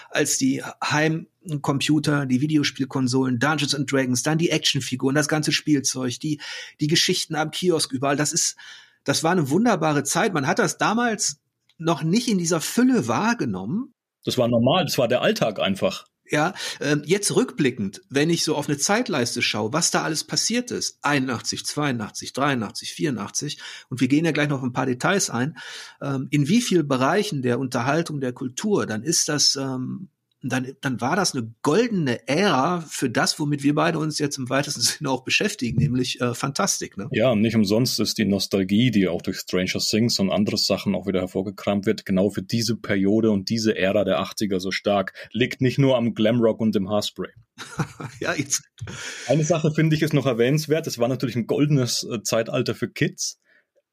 als die Heimcomputer, die Videospielkonsolen, Dungeons and Dragons, dann die Actionfiguren, das ganze Spielzeug, die, die Geschichten am Kiosk überall, das ist, das war eine wunderbare Zeit. Man hat das damals noch nicht in dieser Fülle wahrgenommen. Das war normal, das war der Alltag einfach. Ja, ähm, jetzt rückblickend, wenn ich so auf eine Zeitleiste schaue, was da alles passiert ist, 81, 82, 83, 84, und wir gehen ja gleich noch auf ein paar Details ein, ähm, in wie vielen Bereichen der Unterhaltung, der Kultur, dann ist das ähm, dann, dann war das eine goldene Ära für das, womit wir beide uns jetzt im weitesten Sinne auch beschäftigen, nämlich äh, Fantastik. Ne? Ja, nicht umsonst ist die Nostalgie, die auch durch Stranger Things und andere Sachen auch wieder hervorgekramt wird, genau für diese Periode und diese Ära der 80er so stark. Liegt nicht nur am Glamrock und dem Haarspray. ja, jetzt. Eine Sache finde ich ist noch erwähnenswert. Es war natürlich ein goldenes äh, Zeitalter für Kids.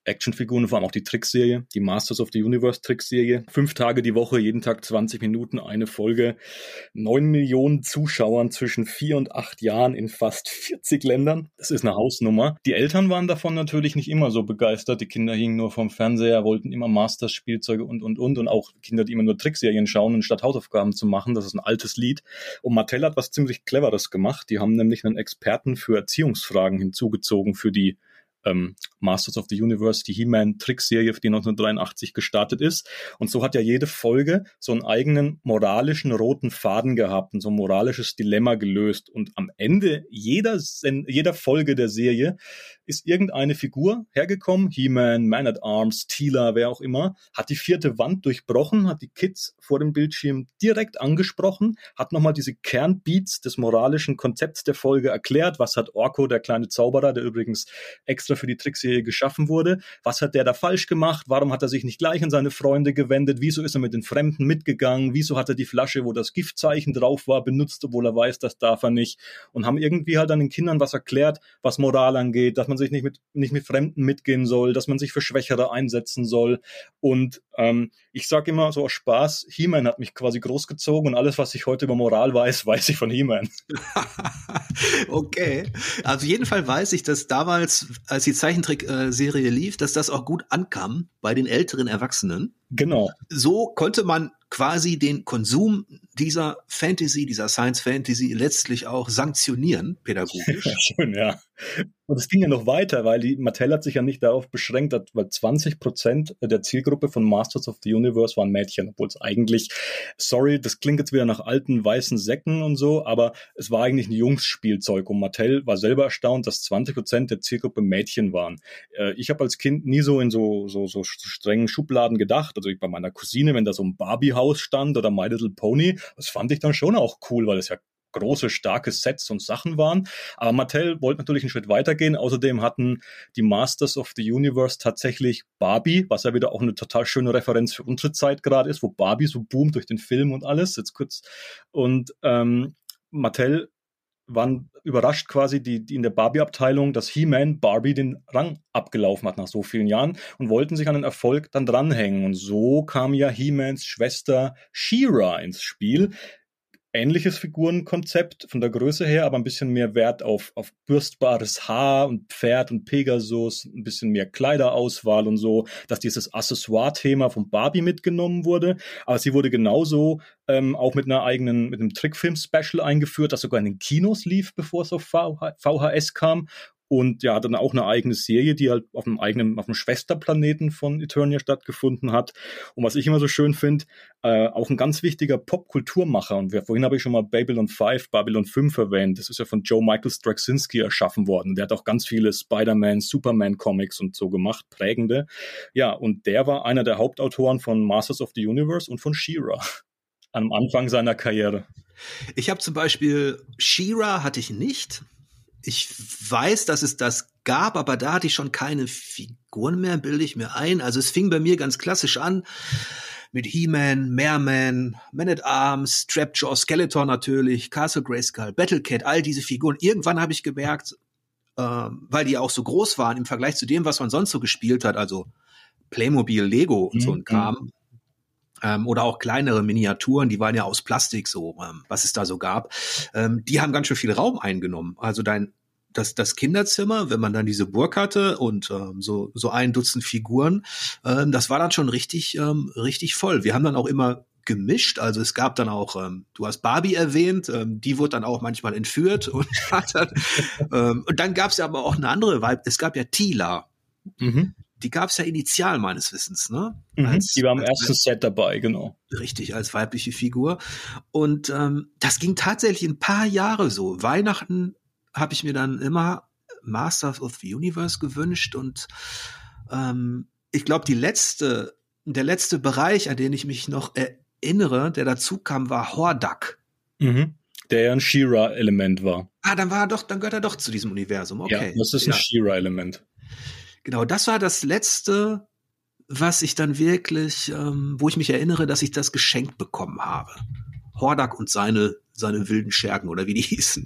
Actionfiguren, vor allem auch die Trickserie, die Masters of the Universe Trickserie. Fünf Tage die Woche, jeden Tag 20 Minuten, eine Folge. Neun Millionen Zuschauern zwischen vier und acht Jahren in fast 40 Ländern. Das ist eine Hausnummer. Die Eltern waren davon natürlich nicht immer so begeistert. Die Kinder hingen nur vom Fernseher, wollten immer Masters Spielzeuge und, und, und. Und auch Kinder, die immer nur Trickserien schauen, statt Hausaufgaben zu machen. Das ist ein altes Lied. Und Mattel hat was ziemlich Cleveres gemacht. Die haben nämlich einen Experten für Erziehungsfragen hinzugezogen für die ähm, Masters of the Universe, die He-Man-Trickserie, die 1983 gestartet ist. Und so hat ja jede Folge so einen eigenen moralischen roten Faden gehabt und so ein moralisches Dilemma gelöst. Und am Ende jeder, jeder Folge der Serie ist irgendeine Figur hergekommen, He-Man, Man-at-Arms, Teela, wer auch immer, hat die vierte Wand durchbrochen, hat die Kids vor dem Bildschirm direkt angesprochen, hat nochmal diese Kernbeats des moralischen Konzepts der Folge erklärt. Was hat Orko, der kleine Zauberer, der übrigens extra für die Trickserie geschaffen wurde, was hat der da falsch gemacht? Warum hat er sich nicht gleich an seine Freunde gewendet? Wieso ist er mit den Fremden mitgegangen? Wieso hat er die Flasche, wo das Giftzeichen drauf war, benutzt, obwohl er weiß, das darf er nicht? Und haben irgendwie halt an den Kindern was erklärt, was Moral angeht, dass man sich nicht mit, nicht mit Fremden mitgehen soll, dass man sich für Schwächere einsetzen soll und Ähm, ich sage immer so aus Spaß, He-Man hat mich quasi großgezogen und alles, was ich heute über Moral weiß, weiß ich von He-Man. okay. Also jeden Fall weiß ich, dass damals, als die Zeichentrickserie lief, dass das auch gut ankam bei den älteren Erwachsenen. Genau. So konnte man quasi den Konsum dieser Fantasy, dieser Science Fantasy letztlich auch sanktionieren, pädagogisch. Schön, ja. Und es ging ja noch weiter, weil die Mattel hat sich ja nicht darauf beschränkt, weil 20 Prozent der Zielgruppe von Masters of the Universe waren Mädchen, obwohl es eigentlich, sorry, das klingt jetzt wieder nach alten weißen Säcken und so, aber es war eigentlich ein Jungsspielzeug und Mattel war selber erstaunt, dass 20 Prozent der Zielgruppe Mädchen waren. Äh, ich habe als Kind nie so in so, so, so strengen Schubladen gedacht, also ich bei meiner Cousine, wenn da so ein Barbie-Haus stand oder My Little Pony, das fand ich dann schon auch cool, weil es ja große, starke Sets und Sachen waren. Aber Mattel wollte natürlich einen Schritt weitergehen. Außerdem hatten die Masters of the Universe tatsächlich Barbie, was ja wieder auch eine total schöne Referenz für unsere Zeit gerade ist, wo Barbie so boomt durch den Film und alles. Jetzt kurz. Und ähm, Mattel waren überrascht quasi die, die in der Barbie-Abteilung, dass He-Man Barbie den Rang abgelaufen hat nach so vielen Jahren und wollten sich an den Erfolg dann dranhängen. Und so kam ja He-Mans Schwester She-Ra ins Spiel, ähnliches Figurenkonzept von der Größe her, aber ein bisschen mehr Wert auf, auf bürstbares Haar und Pferd und Pegasus, ein bisschen mehr Kleiderauswahl und so, dass dieses Accessoire-Thema von Barbie mitgenommen wurde. Aber sie wurde genauso ähm, auch mit einer eigenen, mit einem Trickfilm-Special eingeführt, das sogar in den Kinos lief, bevor es auf VHS kam und ja, dann auch eine eigene Serie, die halt auf einem eigenen, auf einem Schwesterplaneten von Eternia stattgefunden hat. Und was ich immer so schön finde, äh, auch ein ganz wichtiger Popkulturmacher. Und wir, vorhin habe ich schon mal Babylon 5, Babylon 5 erwähnt. Das ist ja von Joe Michael Straczynski erschaffen worden. Der hat auch ganz viele Spider-Man, Superman-Comics und so gemacht, prägende. Ja, und der war einer der Hauptautoren von Masters of the Universe und von She-Ra am Anfang seiner Karriere. Ich habe zum Beispiel She-Ra hatte ich nicht ich weiß, dass es das gab, aber da hatte ich schon keine Figuren mehr, bilde ich mir ein. Also es fing bei mir ganz klassisch an mit He-Man, Merman, Man at Arms, Trapjaw, Skeletor natürlich, Castle Grayskull, Battlecat, all diese Figuren. Irgendwann habe ich gemerkt, äh, weil die auch so groß waren im Vergleich zu dem, was man sonst so gespielt hat, also Playmobil, Lego und mhm. so ein Kram, ähm, oder auch kleinere Miniaturen, die waren ja aus Plastik so, ähm, was es da so gab, ähm, die haben ganz schön viel Raum eingenommen. Also dein das, das Kinderzimmer, wenn man dann diese Burg hatte und ähm, so, so ein Dutzend Figuren, ähm, das war dann schon richtig, ähm, richtig voll. Wir haben dann auch immer gemischt. Also es gab dann auch, ähm, du hast Barbie erwähnt, ähm, die wurde dann auch manchmal entführt und hat dann, ähm, und dann gab es ja aber auch eine andere Vibe. Es gab ja Tila. Mhm die gab es ja initial meines Wissens, ne? Mhm, als, die war im ersten Set dabei, genau. Richtig, als weibliche Figur. Und ähm, das ging tatsächlich ein paar Jahre so. Weihnachten habe ich mir dann immer Masters of the Universe gewünscht und ähm, ich glaube, die letzte, der letzte Bereich, an den ich mich noch erinnere, der dazu kam, war Hordak. Mhm. Der ja ein She-Ra-Element war. Ah, dann war er doch, dann gehört er doch zu diesem Universum. Okay. Ja, das ist ein ja. She-Ra-Element. Genau, das war das letzte, was ich dann wirklich, ähm, wo ich mich erinnere, dass ich das geschenkt bekommen habe. Hordak und seine, seine wilden Schergen oder wie die hießen.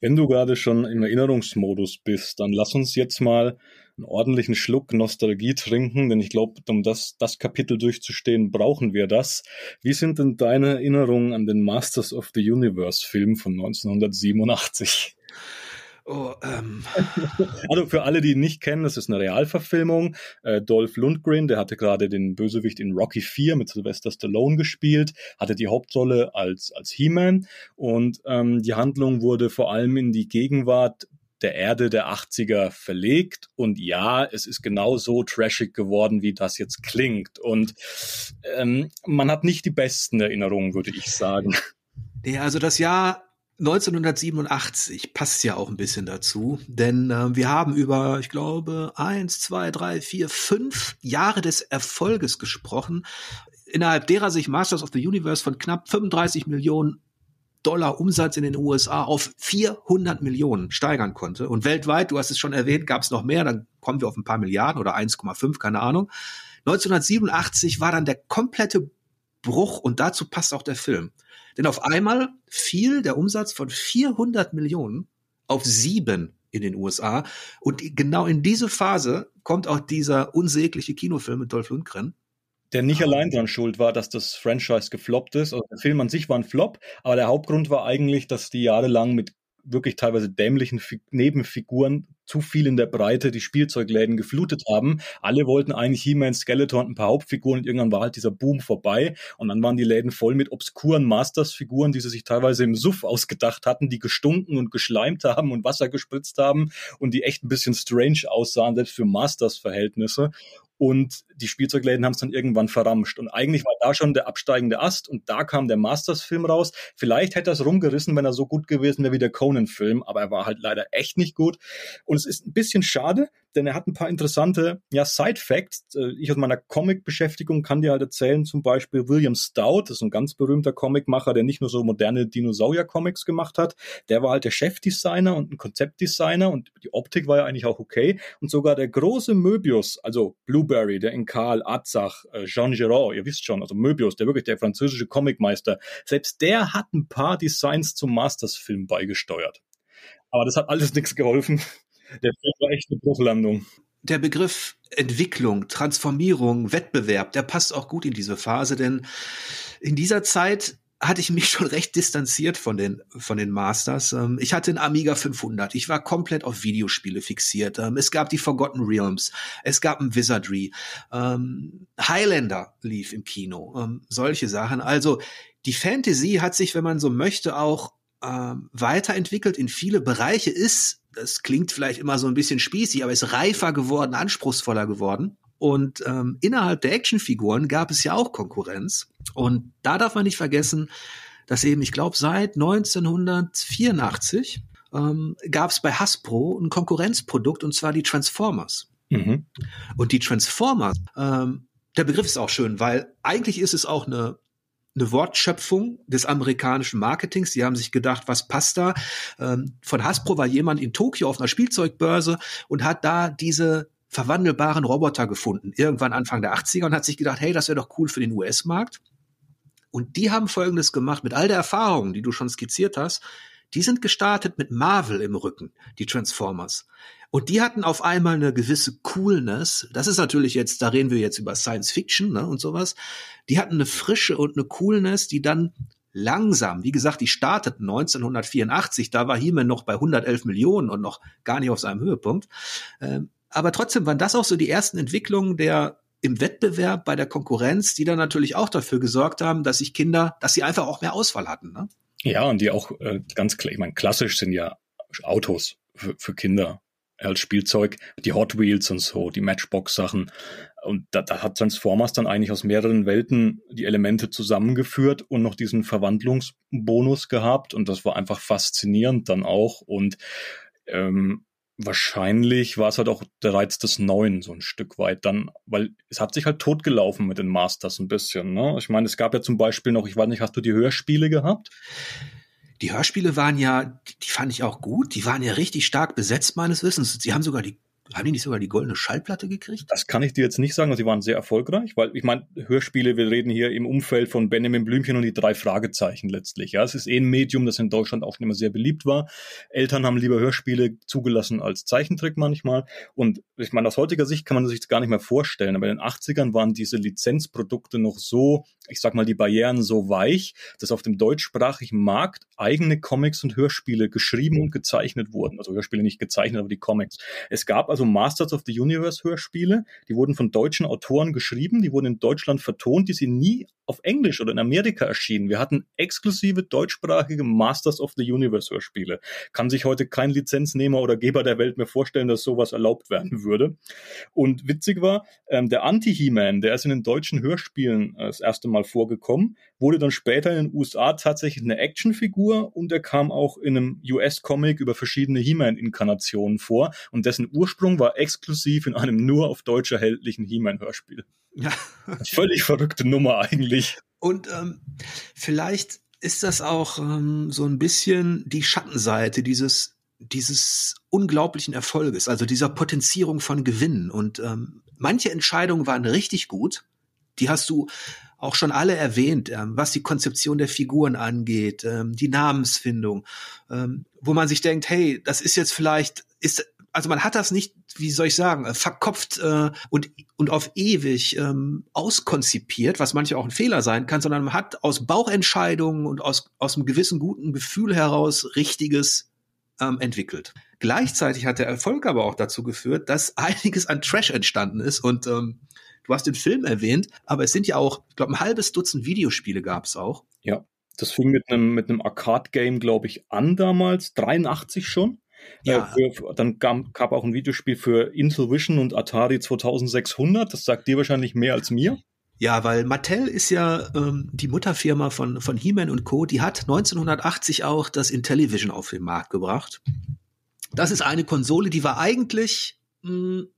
Wenn du gerade schon im Erinnerungsmodus bist, dann lass uns jetzt mal einen ordentlichen Schluck Nostalgie trinken, denn ich glaube, um das, das Kapitel durchzustehen, brauchen wir das. Wie sind denn deine Erinnerungen an den Masters of the Universe Film von 1987? Oh, ähm. Also für alle, die ihn nicht kennen, das ist eine Realverfilmung. Äh, Dolph Lundgren, der hatte gerade den Bösewicht in Rocky 4 mit Sylvester Stallone gespielt, hatte die Hauptrolle als, als He-Man und ähm, die Handlung wurde vor allem in die Gegenwart der Erde der 80er verlegt. Und ja, es ist genau so trashig geworden, wie das jetzt klingt. Und ähm, man hat nicht die besten Erinnerungen, würde ich sagen. Ja, also das Jahr 1987 passt ja auch ein bisschen dazu, denn äh, wir haben über, ich glaube, eins, zwei, drei, vier, fünf Jahre des Erfolges gesprochen, innerhalb derer sich Masters of the Universe von knapp 35 Millionen Dollar Umsatz in den USA auf 400 Millionen steigern konnte. Und weltweit, du hast es schon erwähnt, gab es noch mehr, dann kommen wir auf ein paar Milliarden oder 1,5, keine Ahnung. 1987 war dann der komplette Bruch und dazu passt auch der Film. Denn auf einmal fiel der Umsatz von 400 Millionen auf sieben in den USA. Und genau in diese Phase kommt auch dieser unsägliche Kinofilm mit Dolph Lundgren. der nicht allein daran schuld war, dass das Franchise gefloppt ist. Also der Film an sich war ein Flop, aber der Hauptgrund war eigentlich, dass die jahrelang mit wirklich teilweise dämlichen Fi Nebenfiguren zu viel in der Breite die Spielzeugläden geflutet haben. Alle wollten eigentlich He-Man, Skeletor und ein paar Hauptfiguren und irgendwann war halt dieser Boom vorbei und dann waren die Läden voll mit obskuren Masters-Figuren, die sie sich teilweise im Suff ausgedacht hatten, die gestunken und geschleimt haben und Wasser gespritzt haben und die echt ein bisschen strange aussahen, selbst für Masters-Verhältnisse und die Spielzeugläden haben es dann irgendwann verramscht. Und eigentlich war da schon der absteigende Ast und da kam der Masters-Film raus. Vielleicht hätte es rumgerissen, wenn er so gut gewesen wäre wie der Conan-Film, aber er war halt leider echt nicht gut. Und es ist ein bisschen schade, denn er hat ein paar interessante ja, Side-Facts. Äh, ich aus meiner Comic-Beschäftigung kann dir halt erzählen, zum Beispiel William Stout, das ist ein ganz berühmter Comicmacher, der nicht nur so moderne Dinosaurier-Comics gemacht hat, der war halt der Chefdesigner und ein Konzeptdesigner und die Optik war ja eigentlich auch okay. Und sogar der große Möbius, also Blueberry, der in Karl, Atzach, äh, Jean Giraud, ihr wisst schon, also Möbius, der wirklich der französische Comicmeister, selbst der hat ein paar Designs zum Masters-Film beigesteuert. Aber das hat alles nichts geholfen. Der Film war echt eine Bruchlandung. Der Begriff Entwicklung, Transformierung, Wettbewerb, der passt auch gut in diese Phase, denn in dieser Zeit hatte ich mich schon recht distanziert von den, von den Masters. Ähm, ich hatte einen Amiga 500. Ich war komplett auf Videospiele fixiert. Ähm, es gab die Forgotten Realms. Es gab ein Wizardry. Ähm, Highlander lief im Kino. Solche Sachen. Also, die Fantasy hat sich, wenn man so möchte, auch weiterentwickelt in viele Bereiche, ist das klingt vielleicht immer so ein bisschen spießig, aber ist reifer geworden, anspruchsvoller geworden. Und ähm, innerhalb der Actionfiguren gab es ja auch Konkurrenz. Und da darf man nicht vergessen, dass eben, ich glaube, seit 1984 ähm, gab es bei Hasbro ein Konkurrenzprodukt, und zwar die Transformers. Mhm. Und die Transformers, ähm, der Begriff ist auch schön, weil eigentlich ist es auch eine eine Wortschöpfung des amerikanischen Marketings. Die haben sich gedacht, was passt da? Ähm, von Hasbro war jemand in Tokio auf einer Spielzeugbörse und hat da diese verwandelbaren Roboter gefunden, irgendwann Anfang der 80er und hat sich gedacht, hey, das wäre doch cool für den US-Markt. Und die haben Folgendes gemacht, mit all der Erfahrung, die du schon skizziert hast, die sind gestartet mit Marvel im Rücken, die Transformers. Und die hatten auf einmal eine gewisse Coolness. Das ist natürlich jetzt, da reden wir jetzt über Science Fiction ne, und sowas. Die hatten eine Frische und eine Coolness, die dann langsam, wie gesagt, die starteten 1984, da war He-Man noch bei 111 Millionen und noch gar nicht auf seinem Höhepunkt. Ähm, aber trotzdem waren das auch so die ersten Entwicklungen der im Wettbewerb bei der Konkurrenz, die dann natürlich auch dafür gesorgt haben, dass sich Kinder, dass sie einfach auch mehr Auswahl hatten. Ne? Ja, und die auch äh, ganz klar, ich meine, klassisch sind ja Autos für, für Kinder als Spielzeug, die Hot Wheels und so, die Matchbox-Sachen. Und da, da hat Transformers dann eigentlich aus mehreren Welten die Elemente zusammengeführt und noch diesen Verwandlungsbonus gehabt. Und das war einfach faszinierend dann auch. Und ähm, wahrscheinlich war es halt auch der Reiz des Neuen so ein Stück weit dann, weil es hat sich halt totgelaufen mit den Masters ein bisschen. Ne? Ich meine, es gab ja zum Beispiel noch, ich weiß nicht, hast du die Hörspiele gehabt? Die Hörspiele waren ja, die fand ich auch gut. Die waren ja richtig stark besetzt meines Wissens. Sie haben sogar die haben die nicht sogar die goldene Schallplatte gekriegt? Das kann ich dir jetzt nicht sagen, sie waren sehr erfolgreich, weil ich meine, Hörspiele, wir reden hier im Umfeld von Benjamin Blümchen und die drei Fragezeichen letztlich. Ja, es ist eh ein Medium, das in Deutschland auch schon immer sehr beliebt war. Eltern haben lieber Hörspiele zugelassen als Zeichentrick manchmal. Und ich meine, aus heutiger Sicht kann man sich das gar nicht mehr vorstellen, aber in den 80ern waren diese Lizenzprodukte noch so, ich sag mal, die Barrieren so weich, dass auf dem deutschsprachigen Markt eigene Comics und Hörspiele geschrieben und gezeichnet wurden. Also Hörspiele nicht gezeichnet, aber die Comics. Es gab also also Masters of the Universe Hörspiele. Die wurden von deutschen Autoren geschrieben, die wurden in Deutschland vertont, die sind nie auf Englisch oder in Amerika erschienen. Wir hatten exklusive deutschsprachige Masters of the Universe Hörspiele. Kann sich heute kein Lizenznehmer oder Geber der Welt mehr vorstellen, dass sowas erlaubt werden würde. Und witzig war, ähm, der Anti-He-Man, der ist in den deutschen Hörspielen äh, das erste Mal vorgekommen, wurde dann später in den USA tatsächlich eine Actionfigur und er kam auch in einem US-Comic über verschiedene He-Man-Inkarnationen vor und dessen Ursprung war exklusiv in einem nur auf Deutsch erhältlichen He-Man-Hörspiel. Ja. Völlig verrückte Nummer eigentlich. Und ähm, vielleicht ist das auch ähm, so ein bisschen die Schattenseite dieses dieses unglaublichen Erfolges, also dieser Potenzierung von Gewinnen. Und ähm, manche Entscheidungen waren richtig gut. Die hast du auch schon alle erwähnt, ähm, was die Konzeption der Figuren angeht, ähm, die Namensfindung, ähm, wo man sich denkt, hey, das ist jetzt vielleicht, ist also man hat das nicht, wie soll ich sagen, äh, verkopft äh, und, und auf ewig ähm, auskonzipiert, was manchmal auch ein Fehler sein kann, sondern man hat aus Bauchentscheidungen und aus, aus einem gewissen guten Gefühl heraus Richtiges ähm, entwickelt. Gleichzeitig hat der Erfolg aber auch dazu geführt, dass einiges an Trash entstanden ist und ähm, du hast den Film erwähnt, aber es sind ja auch, ich glaube, ein halbes Dutzend Videospiele gab es auch. Ja, das fing mit einem mit einem Arcade-Game, glaube ich, an damals, 83 schon. Ja. Äh, für, dann gab, gab auch ein Videospiel für Intellivision und Atari 2600. Das sagt dir wahrscheinlich mehr als mir. Ja, weil Mattel ist ja ähm, die Mutterfirma von, von He-Man und Co. Die hat 1980 auch das Intellivision auf den Markt gebracht. Das ist eine Konsole, die war eigentlich mh, hm,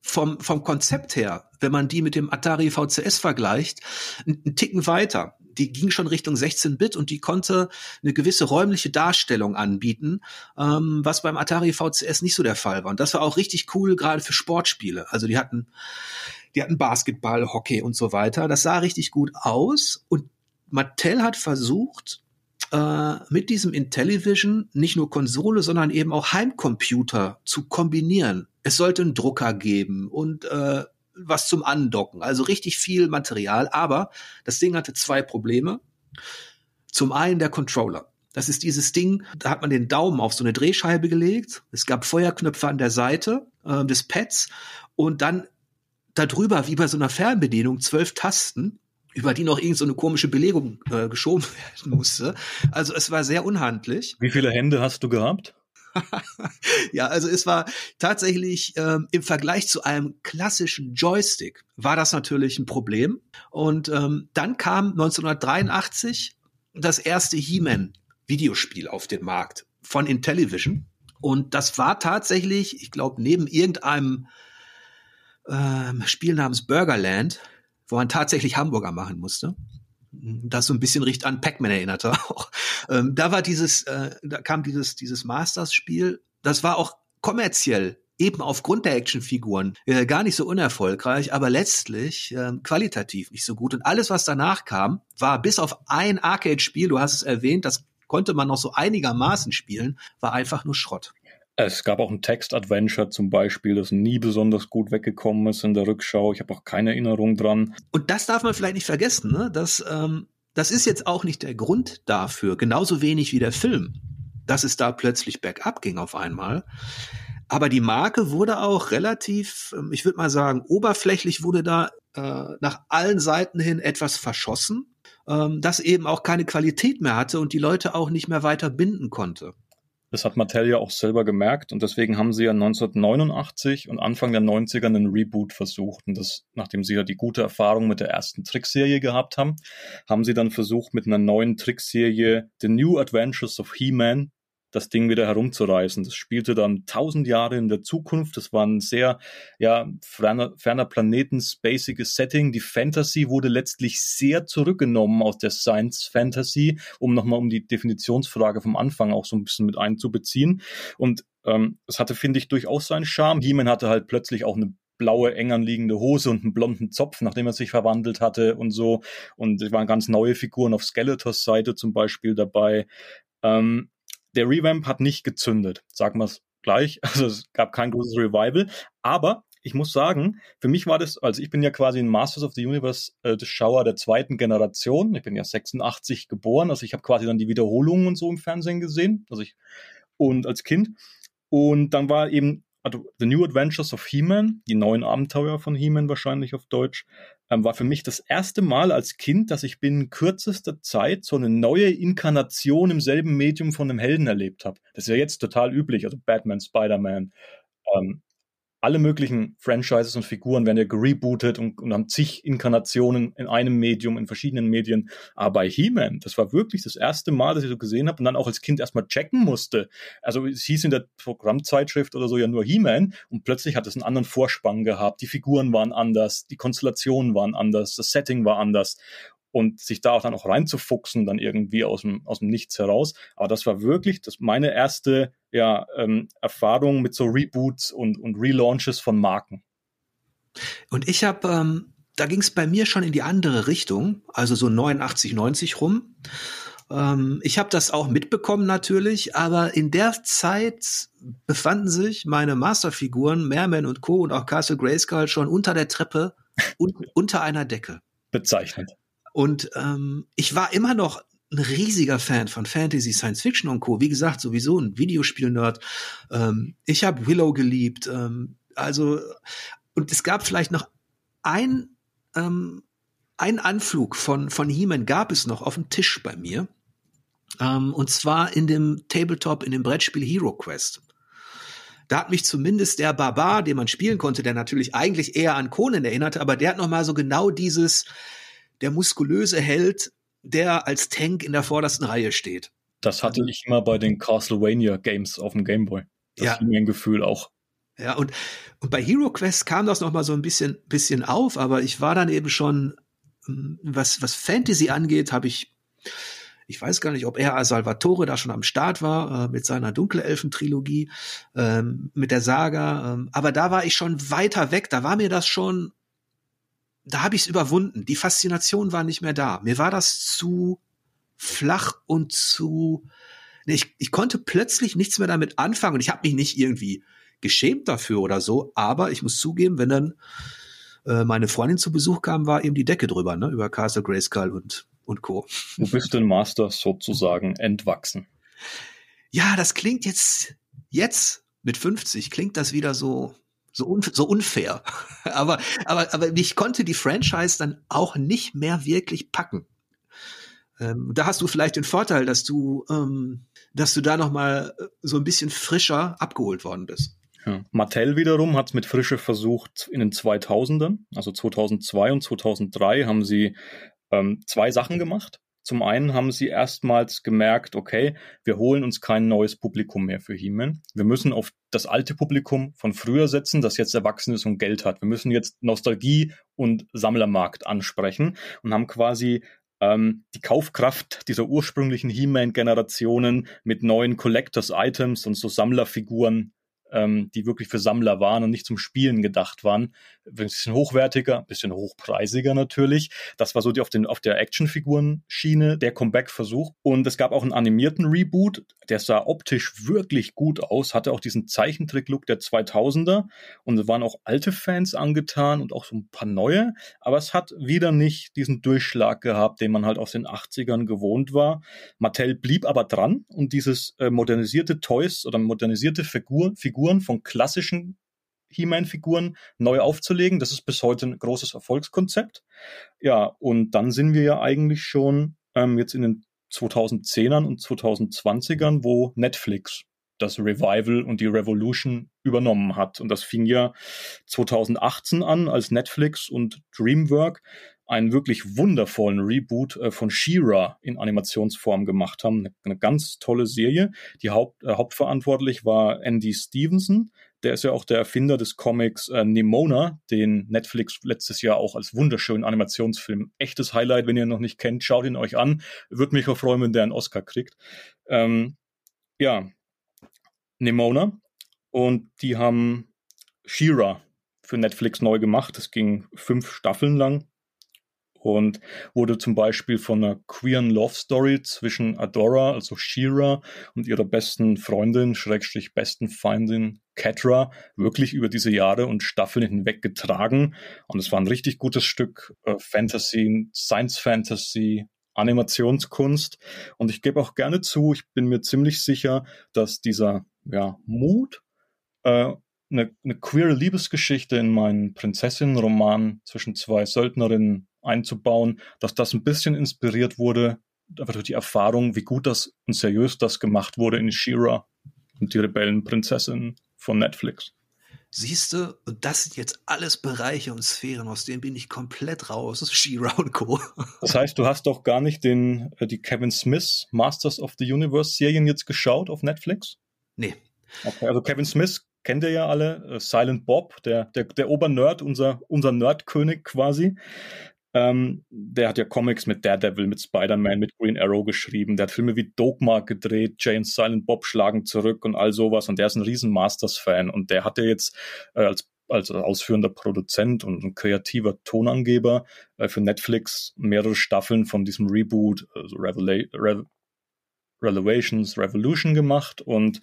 vom, vom Konzept her, wenn man die mit dem Atari VCS vergleicht, einen Ticken weiter die ging schon Richtung 16-Bit und die konnte eine gewisse räumliche Darstellung anbieten, ähm, was beim Atari VCS nicht so der Fall war. Und das war auch richtig cool, gerade für Sportspiele. Also die hatten, die hatten Basketball, Hockey und so weiter. Das sah richtig gut aus und Mattel hat versucht, äh, mit diesem Intellivision nicht nur Konsole, sondern eben auch Heimcomputer zu kombinieren. Es sollte einen Drucker geben und äh, was zum Andocken. Also richtig viel Material. Aber das Ding hatte zwei Probleme. Zum einen der Controller. Das ist dieses Ding, da hat man den Daumen auf so eine Drehscheibe gelegt. Es gab Feuerknöpfe an der Seite äh, des Pads und dann darüber, wie bei so einer Fernbedienung, zwölf Tasten, über die noch irgend so eine komische Belegung äh, geschoben werden musste. Also es war sehr unhandlich. Wie viele Hände hast du gehabt? ja, also es war tatsächlich ähm, im Vergleich zu einem klassischen Joystick war das natürlich ein Problem. Und ähm, dann kam 1983 das erste He-Man Videospiel auf den Markt von Intellivision. Und das war tatsächlich, ich glaube, neben irgendeinem ähm, Spiel namens Burgerland, wo man tatsächlich Hamburger machen musste, das so ein bisschen riecht an Pac-Man erinnerte auch. Ähm, da war dieses, äh, da kam dieses, dieses Masters-Spiel, das war auch kommerziell eben aufgrund der Actionfiguren äh, gar nicht so unerfolgreich, aber letztlich äh, qualitativ nicht so gut. Und alles, was danach kam, war bis auf ein Arcade-Spiel, du hast es erwähnt, das konnte man noch so einigermaßen spielen, war einfach nur Schrott. Es gab auch ein Text-Adventure zum Beispiel, das nie besonders gut weggekommen ist in der Rückschau. Ich habe auch keine Erinnerung dran. Und das darf man vielleicht nicht vergessen, ne? dass ähm, das ist jetzt auch nicht der Grund dafür, genauso wenig wie der Film, dass es da plötzlich bergab ging auf einmal. Aber die Marke wurde auch relativ, ähm, ich würde mal sagen, oberflächlich wurde da äh, nach allen Seiten hin etwas verschossen, ähm, das eben auch keine Qualität mehr hatte und die Leute auch nicht mehr weiter binden konnte. Das hat Mattel ja auch selber gemerkt und deswegen haben sie ja 1989 und Anfang der 90er einen Reboot versucht. Und das, nachdem sie ja die gute Erfahrung mit der ersten Trickserie gehabt haben, haben sie dann versucht, mit einer neuen Trickserie The New Adventures of He-Man das Ding wieder herumzureißen. Das spielte dann tausend Jahre in der Zukunft. Das war ein sehr, ja, ferner, ferner Planeten, spaciges Setting. Die Fantasy wurde letztlich sehr zurückgenommen aus der Science Fantasy, um nochmal um die Definitionsfrage vom Anfang auch so ein bisschen mit einzubeziehen. Und ähm, es hatte, finde ich, durchaus seinen Charme. He-Man hatte halt plötzlich auch eine blaue, eng anliegende Hose und einen blonden Zopf, nachdem er sich verwandelt hatte und so. Und es waren ganz neue Figuren auf Skeletors Seite zum Beispiel dabei. Ähm, der Revamp hat nicht gezündet, sagen wir es gleich. Also es gab kein großes Revival. Aber ich muss sagen, für mich war das, also ich bin ja quasi ein Masters of the Universe äh, Schauer der zweiten Generation. Ich bin ja 86 geboren, also ich habe quasi dann die Wiederholungen und so im Fernsehen gesehen, also ich und als Kind. Und dann war eben also The New Adventures of He-Man, die neuen Abenteuer von He-Man wahrscheinlich auf Deutsch, ähm, war für mich das erste Mal als Kind, dass ich binnen kürzester Zeit so eine neue Inkarnation im selben Medium von einem Helden erlebt habe. Das ist ja jetzt total üblich, also Batman, Spider-Man, ähm, alle möglichen Franchises und Figuren werden ja gerebootet und, und haben zig Inkarnationen in einem Medium, in verschiedenen Medien. Aber bei He-Man, das war wirklich das erste Mal, dass ich so gesehen habe und dann auch als Kind erstmal checken musste. Also es hieß in der Programmzeitschrift oder so ja nur He-Man und plötzlich hat es einen anderen Vorspann gehabt. Die Figuren waren anders, die Konstellationen waren anders, das Setting war anders und sich da auch dann auch reinzufuchsen, dann irgendwie aus dem, aus dem Nichts heraus. Aber das war wirklich das meine erste ja, ähm, Erfahrung mit so Reboots und, und Relaunches von Marken. Und ich habe, ähm, da ging es bei mir schon in die andere Richtung, also so 89, 90 rum. Ähm, ich habe das auch mitbekommen natürlich, aber in der Zeit befanden sich meine Masterfiguren Merman und Co. und auch Castle Grayskull schon unter der Treppe und unter einer Decke. Bezeichnet. Und ähm, ich war immer noch ein riesiger Fan von Fantasy, Science Fiction und Co. Wie gesagt, sowieso ein Videospiel-Nerd. Ähm, ich habe Willow geliebt. Ähm, also, und es gab vielleicht noch ein, ähm, ein Anflug von, von He-Man gab es noch auf dem Tisch bei mir. Ähm, und zwar in dem Tabletop, in dem Brettspiel Hero Quest. Da hat mich zumindest der Barbar, den man spielen konnte, der natürlich eigentlich eher an Conan erinnerte, aber der hat noch mal so genau dieses, der muskulöse Held, der als Tank in der vordersten Reihe steht. Das hatte ich immer bei den Castlevania Games auf dem Gameboy. Das Ja. ist mir ein Gefühl auch. Ja, und, und bei Hero Quest kam das noch mal so ein bisschen, bisschen auf, aber ich war dann eben schon, ähm, was, was Fantasy angeht, habe ich, ich weiß gar nicht, ob er als Salvatore da schon am Start war, äh, mit seiner Dunkle Elfen-Trilogie, ähm, mit der Saga, ähm, aber da war ich schon weiter weg, da war mir das schon, da habe ich es überwunden. Die Faszination war nicht mehr da. Mir war das zu flach und zu, nee, ich, ich konnte plötzlich nichts mehr damit anfangen und ich habe mich nicht irgendwie geschämt dafür oder so, aber ich muss zugeben, wenn dann äh, meine Freundin zu Besuch kam, war eben die Decke drüber, ne, über Castle Grayskull und, und Co. Du bist den Master sozusagen entwachsen. Ja, das klingt jetzt, jetzt mit 50 klingt das wieder so, so, un, so unfair. aber, aber, aber ich konnte die Franchise dann auch nicht mehr wirklich packen. Ähm, da hast du vielleicht den Vorteil, dass du, ähm, dass du da noch mal äh, so ein bisschen frischer abgeholt worden bist. Ja. Mattel wiederum hat es mit Frische versucht in den 2000ern, also 2002 und 2003 haben sie ähm, zwei Sachen gemacht. Zum einen haben sie erstmals gemerkt, okay, wir holen uns kein neues Publikum mehr für He-Man. Wir müssen auf das alte Publikum von früher setzen, das jetzt erwachsen ist und Geld hat. Wir müssen jetzt Nostalgie und Sammlermarkt ansprechen und haben quasi ähm, die Kaufkraft dieser ursprünglichen He-Man-Generationen mit neuen Collectors-Items und so Sammlerfiguren ähm, die wirklich für Sammler waren und nicht zum Spielen gedacht waren. Ein bisschen hochwertiger, ein bisschen hochpreisiger natürlich. Das war so die auf, den, auf der Actionfiguren-Schiene der Comeback-Versuch. Und es gab auch einen animierten Reboot, der sah optisch wirklich gut aus, hatte auch diesen Zeichentrick-Look der 2000er und es waren auch alte Fans angetan und auch so ein paar neue, aber es hat wieder nicht diesen Durchschlag gehabt, den man halt aus den 80ern gewohnt war. Mattel blieb aber dran und dieses äh, modernisierte Toys oder modernisierte Figur, Figuren von klassischen He-Man-Figuren neu aufzulegen. Das ist bis heute ein großes Erfolgskonzept. Ja, und dann sind wir ja eigentlich schon ähm, jetzt in den 2010ern und 2020ern, wo Netflix das Revival und die Revolution übernommen hat. Und das fing ja 2018 an, als Netflix und DreamWork einen wirklich wundervollen Reboot äh, von She-Ra in Animationsform gemacht haben. Eine, eine ganz tolle Serie. Die Haupt, äh, hauptverantwortlich war Andy Stevenson. Der ist ja auch der Erfinder des Comics äh, Nimona, den Netflix letztes Jahr auch als wunderschönen Animationsfilm. Echtes Highlight, wenn ihr ihn noch nicht kennt, schaut ihn euch an. Würde mich auch freuen, wenn der einen Oscar kriegt. Ähm, ja, Nimona. Und die haben She-Ra für Netflix neu gemacht. Das ging fünf Staffeln lang und wurde zum Beispiel von einer queeren Love Story zwischen Adora, also Shira, und ihrer besten Freundin, Schrägstrich besten Feindin Catra, wirklich über diese Jahre und Staffeln hinweg getragen. Und es war ein richtig gutes Stück äh, Fantasy, Science Fantasy, Animationskunst. Und ich gebe auch gerne zu, ich bin mir ziemlich sicher, dass dieser ja, Mut, äh, eine, eine queere Liebesgeschichte in meinen Prinzessinnen-Roman zwischen zwei Söldnerinnen einzubauen, dass das ein bisschen inspiriert wurde, einfach durch die Erfahrung, wie gut das und seriös das gemacht wurde in She-Ra und die Rebellenprinzessin von Netflix. Siehst du, und das sind jetzt alles Bereiche und Sphären, aus denen bin ich komplett raus. She-Ra und Co. Das heißt, du hast doch gar nicht den, äh, die Kevin Smith Masters of the Universe Serien jetzt geschaut auf Netflix? Nee. Okay, also Kevin Smith kennt ihr ja alle, äh, Silent Bob, der, der, der Obernerd, unser, unser Nerdkönig quasi. Ähm, der hat ja Comics mit Daredevil, mit Spider-Man, mit Green Arrow geschrieben. Der hat Filme wie Dogma gedreht, Jane Silent Bob schlagen zurück und all sowas. Und der ist ein riesen Masters-Fan. Und der hatte jetzt äh, als als ausführender Produzent und ein kreativer Tonangeber äh, für Netflix mehrere Staffeln von diesem Reboot, also Revela Re Revelations Revolution gemacht und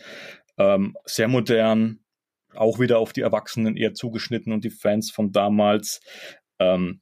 ähm, sehr modern, auch wieder auf die Erwachsenen eher zugeschnitten und die Fans von damals. Ähm,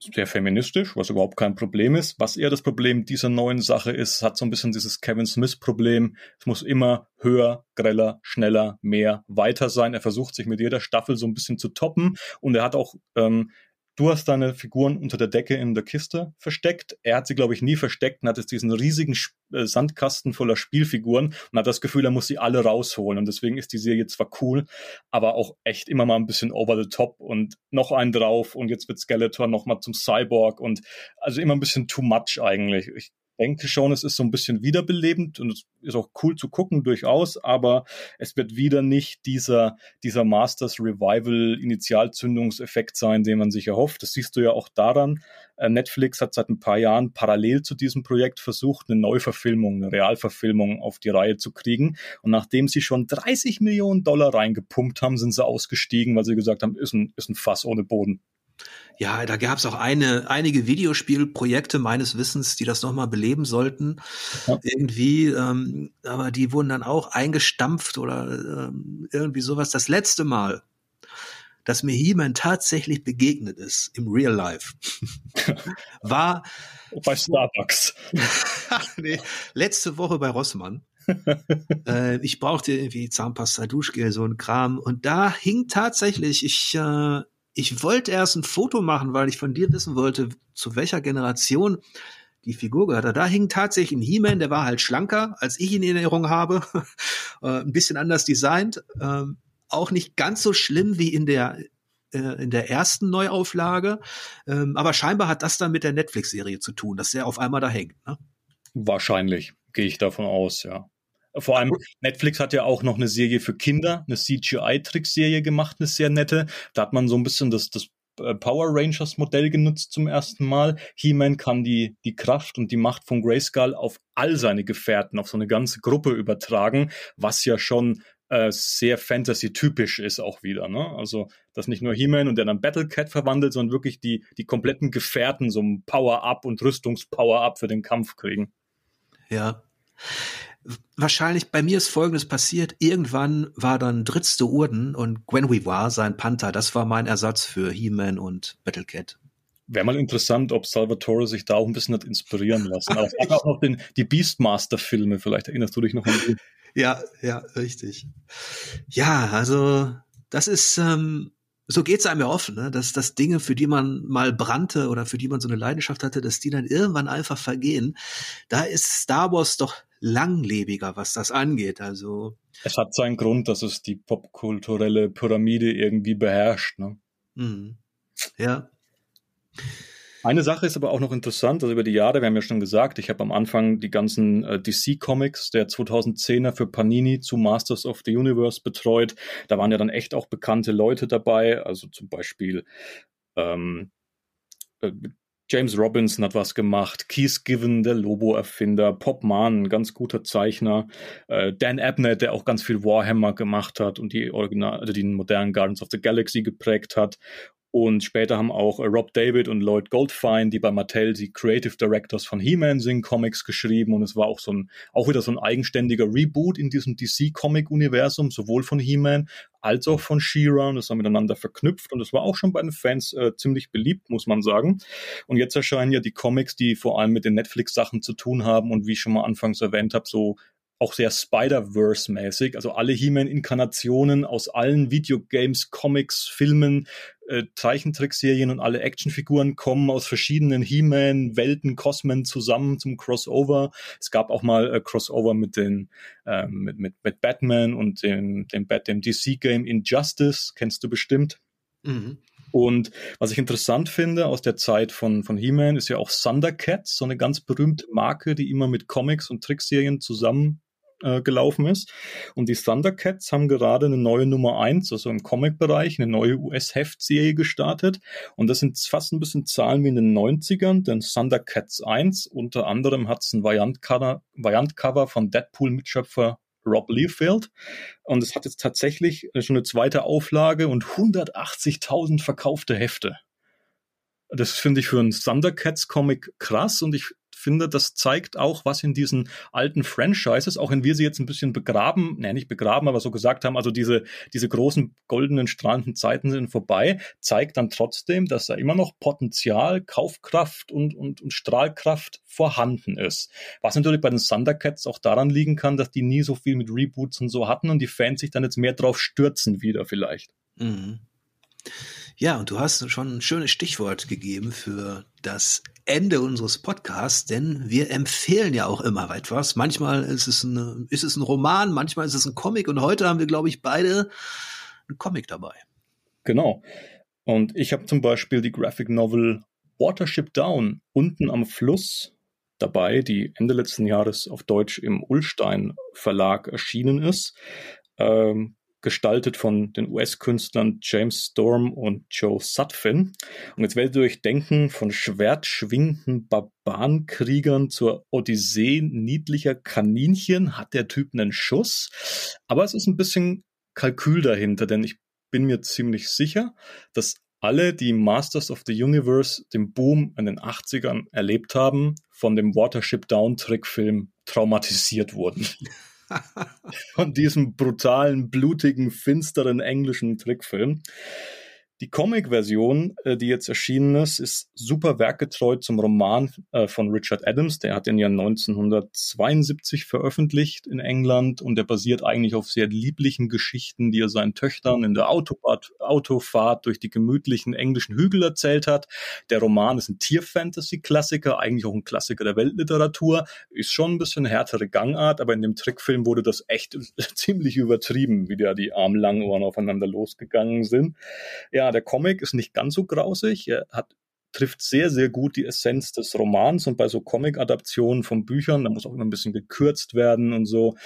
sehr feministisch, was überhaupt kein Problem ist. Was eher das Problem dieser neuen Sache ist, hat so ein bisschen dieses Kevin Smith-Problem. Es muss immer höher, greller, schneller, mehr, weiter sein. Er versucht sich mit jeder Staffel so ein bisschen zu toppen und er hat auch ähm, du hast deine Figuren unter der Decke in der Kiste versteckt. Er hat sie, glaube ich, nie versteckt und hat jetzt diesen riesigen äh, Sandkasten voller Spielfiguren und hat das Gefühl, er muss sie alle rausholen. Und deswegen ist die Serie zwar cool, aber auch echt immer mal ein bisschen over the top und noch einen drauf und jetzt wird Skeletor noch mal zum Cyborg und also immer ein bisschen too much eigentlich. Ich denke schon, es ist so ein bisschen wiederbelebend und es ist auch cool zu gucken durchaus, aber es wird wieder nicht dieser, dieser Masters Revival Initialzündungseffekt sein, den man sich erhofft. Das siehst du ja auch daran. Äh, Netflix hat seit ein paar Jahren parallel zu diesem Projekt versucht, eine Neuverfilmung, eine Realverfilmung auf die Reihe zu kriegen. Und nachdem sie schon 30 Millionen Dollar reingepumpt haben, sind sie ausgestiegen, weil sie gesagt haben, ist ein, ist ein Fass ohne Boden. Ja, da gab es auch eine, einige Videospielprojekte meines Wissens, die das nochmal beleben sollten. Ja. Irgendwie, ähm, aber die wurden dann auch eingestampft oder ähm, irgendwie sowas. Das letzte Mal, dass mir He-Man tatsächlich begegnet ist im Real Life, war bei Starbucks. nee, letzte Woche bei Rossmann. äh, ich brauchte irgendwie Zahnpasta, Duschgel, so ein Kram. Und da hing tatsächlich, ich äh, ich wollte erst ein Foto machen, weil ich von dir wissen wollte, zu welcher Generation die Figur gehört. Da hing tatsächlich ein He-Man, der war halt schlanker, als ich ihn in Erinnerung habe. äh, ein bisschen anders designt. Ähm, auch nicht ganz so schlimm wie in der äh, in der ersten Neuauflage. Ähm, aber scheinbar hat das dann mit der Netflix-Serie zu tun, dass der auf einmal da hängt. Ne? Wahrscheinlich, gehe ich davon aus, ja. Vor allem Netflix hat ja auch noch eine Serie für Kinder, eine CGI-Trickserie gemacht, eine sehr nette. Da hat man so ein bisschen das, das äh, Power Rangers Modell genutzt zum ersten Mal. He-Man kann die, die Kraft und die Macht von Grayskull auf all seine Gefährten, auf so eine ganze Gruppe übertragen, was ja schon äh, sehr Fantasy-typisch ist auch wieder. Ne? Also, dass nicht nur He-Man und der dann Battlecat verwandelt, sondern wirklich die, die kompletten Gefährten so ein Power-Up und Rüstungs-Power-Up für den Kampf kriegen. Ja wahrscheinlich bei mir ist Folgendes passiert. Irgendwann war dann drittste Urden und Gwen Weaver, sein Panther, das war mein Ersatz für He-Man und Battlecat. Wäre mal interessant, ob Salvatore sich da auch ein bisschen hat inspirieren lassen. Aber es auch noch den, die Beastmaster-Filme, vielleicht erinnerst du dich noch an die. Ja, ja, richtig. Ja, also das ist, ähm, so geht's einem ja oft, ne? dass, dass Dinge, für die man mal brannte oder für die man so eine Leidenschaft hatte, dass die dann irgendwann einfach vergehen. Da ist Star Wars doch langlebiger, was das angeht. Also es hat seinen Grund, dass es die popkulturelle Pyramide irgendwie beherrscht. Ne? Mhm. Ja. Eine Sache ist aber auch noch interessant, also über die Jahre, wir haben ja schon gesagt, ich habe am Anfang die ganzen äh, DC-Comics der 2010er für Panini zu Masters of the Universe betreut. Da waren ja dann echt auch bekannte Leute dabei, also zum Beispiel ähm, äh, James Robinson hat was gemacht, Keith Given, der Lobo-Erfinder, Pop Mann, ganz guter Zeichner, äh, Dan Abnett, der auch ganz viel Warhammer gemacht hat und die Original, also den modernen Gardens of the Galaxy geprägt hat und später haben auch äh, Rob David und Lloyd Goldfein, die bei Mattel die Creative Directors von He-Man sind, Comics geschrieben. Und es war auch so ein, auch wieder so ein eigenständiger Reboot in diesem DC-Comic-Universum, sowohl von He-Man als auch von She-Ra. Und das war miteinander verknüpft. Und es war auch schon bei den Fans äh, ziemlich beliebt, muss man sagen. Und jetzt erscheinen ja die Comics, die vor allem mit den Netflix-Sachen zu tun haben und wie ich schon mal anfangs erwähnt habe, so auch sehr Spider-Verse-mäßig. Also alle He-Man-Inkarnationen aus allen Videogames, Comics, Filmen, äh, Zeichentrickserien und alle Actionfiguren kommen aus verschiedenen He-Man-Welten, Cosmen zusammen zum Crossover. Es gab auch mal äh, Crossover mit den äh, mit, mit, mit Batman und dem, dem, dem DC-Game Injustice, kennst du bestimmt. Mhm. Und was ich interessant finde aus der Zeit von, von He-Man ist ja auch Thundercats, so eine ganz berühmte Marke, die immer mit Comics und Trickserien zusammen äh, gelaufen ist. Und die Thundercats haben gerade eine neue Nummer eins, also im Comic-Bereich, eine neue US-Heftserie gestartet. Und das sind fast ein bisschen Zahlen wie in den 90ern, denn Thundercats 1 unter anderem hat es ein Variant-Cover Variant von Deadpool-Mitschöpfer Rob Liefeld. Und es hat jetzt tatsächlich schon eine zweite Auflage und 180.000 verkaufte Hefte. Das finde ich für einen Thundercats-Comic krass und ich finde, das zeigt auch, was in diesen alten Franchises, auch wenn wir sie jetzt ein bisschen begraben, ne, nicht begraben, aber so gesagt haben, also diese, diese großen goldenen strahlenden Zeiten sind vorbei, zeigt dann trotzdem, dass da immer noch Potenzial, Kaufkraft und, und, und Strahlkraft vorhanden ist. Was natürlich bei den Thundercats auch daran liegen kann, dass die nie so viel mit Reboots und so hatten und die Fans sich dann jetzt mehr drauf stürzen wieder vielleicht. Mhm. Ja, und du hast schon ein schönes Stichwort gegeben für das Ende unseres Podcasts, denn wir empfehlen ja auch immer etwas. Manchmal ist es, ein, ist es ein Roman, manchmal ist es ein Comic und heute haben wir, glaube ich, beide ein Comic dabei. Genau. Und ich habe zum Beispiel die Graphic Novel Watership Down unten am Fluss dabei, die Ende letzten Jahres auf Deutsch im Ullstein Verlag erschienen ist. Ähm, gestaltet von den US-Künstlern James Storm und Joe Sutphin. Und jetzt werdet ihr euch denken, von schwertschwingenden Barbarenkriegern zur Odyssee niedlicher Kaninchen hat der Typ einen Schuss. Aber es ist ein bisschen Kalkül dahinter, denn ich bin mir ziemlich sicher, dass alle, die Masters of the Universe, den Boom in den 80ern erlebt haben, von dem Watership Down Trickfilm traumatisiert wurden. von diesem brutalen, blutigen, finsteren englischen Trickfilm. Die Comic-Version, äh, die jetzt erschienen ist, ist super werkgetreu zum Roman äh, von Richard Adams. Der hat den ja 1972 veröffentlicht in England und der basiert eigentlich auf sehr lieblichen Geschichten, die er seinen Töchtern in der Autofahrt, Autofahrt durch die gemütlichen englischen Hügel erzählt hat. Der Roman ist ein Tier-Fantasy-Klassiker, eigentlich auch ein Klassiker der Weltliteratur. Ist schon ein bisschen härtere Gangart, aber in dem Trickfilm wurde das echt ziemlich übertrieben, wie da die armen Langohren aufeinander losgegangen sind. Ja, der Comic ist nicht ganz so grausig. Er hat trifft sehr, sehr gut die Essenz des Romans und bei so Comic-Adaptionen von Büchern, da muss auch immer ein bisschen gekürzt werden und so,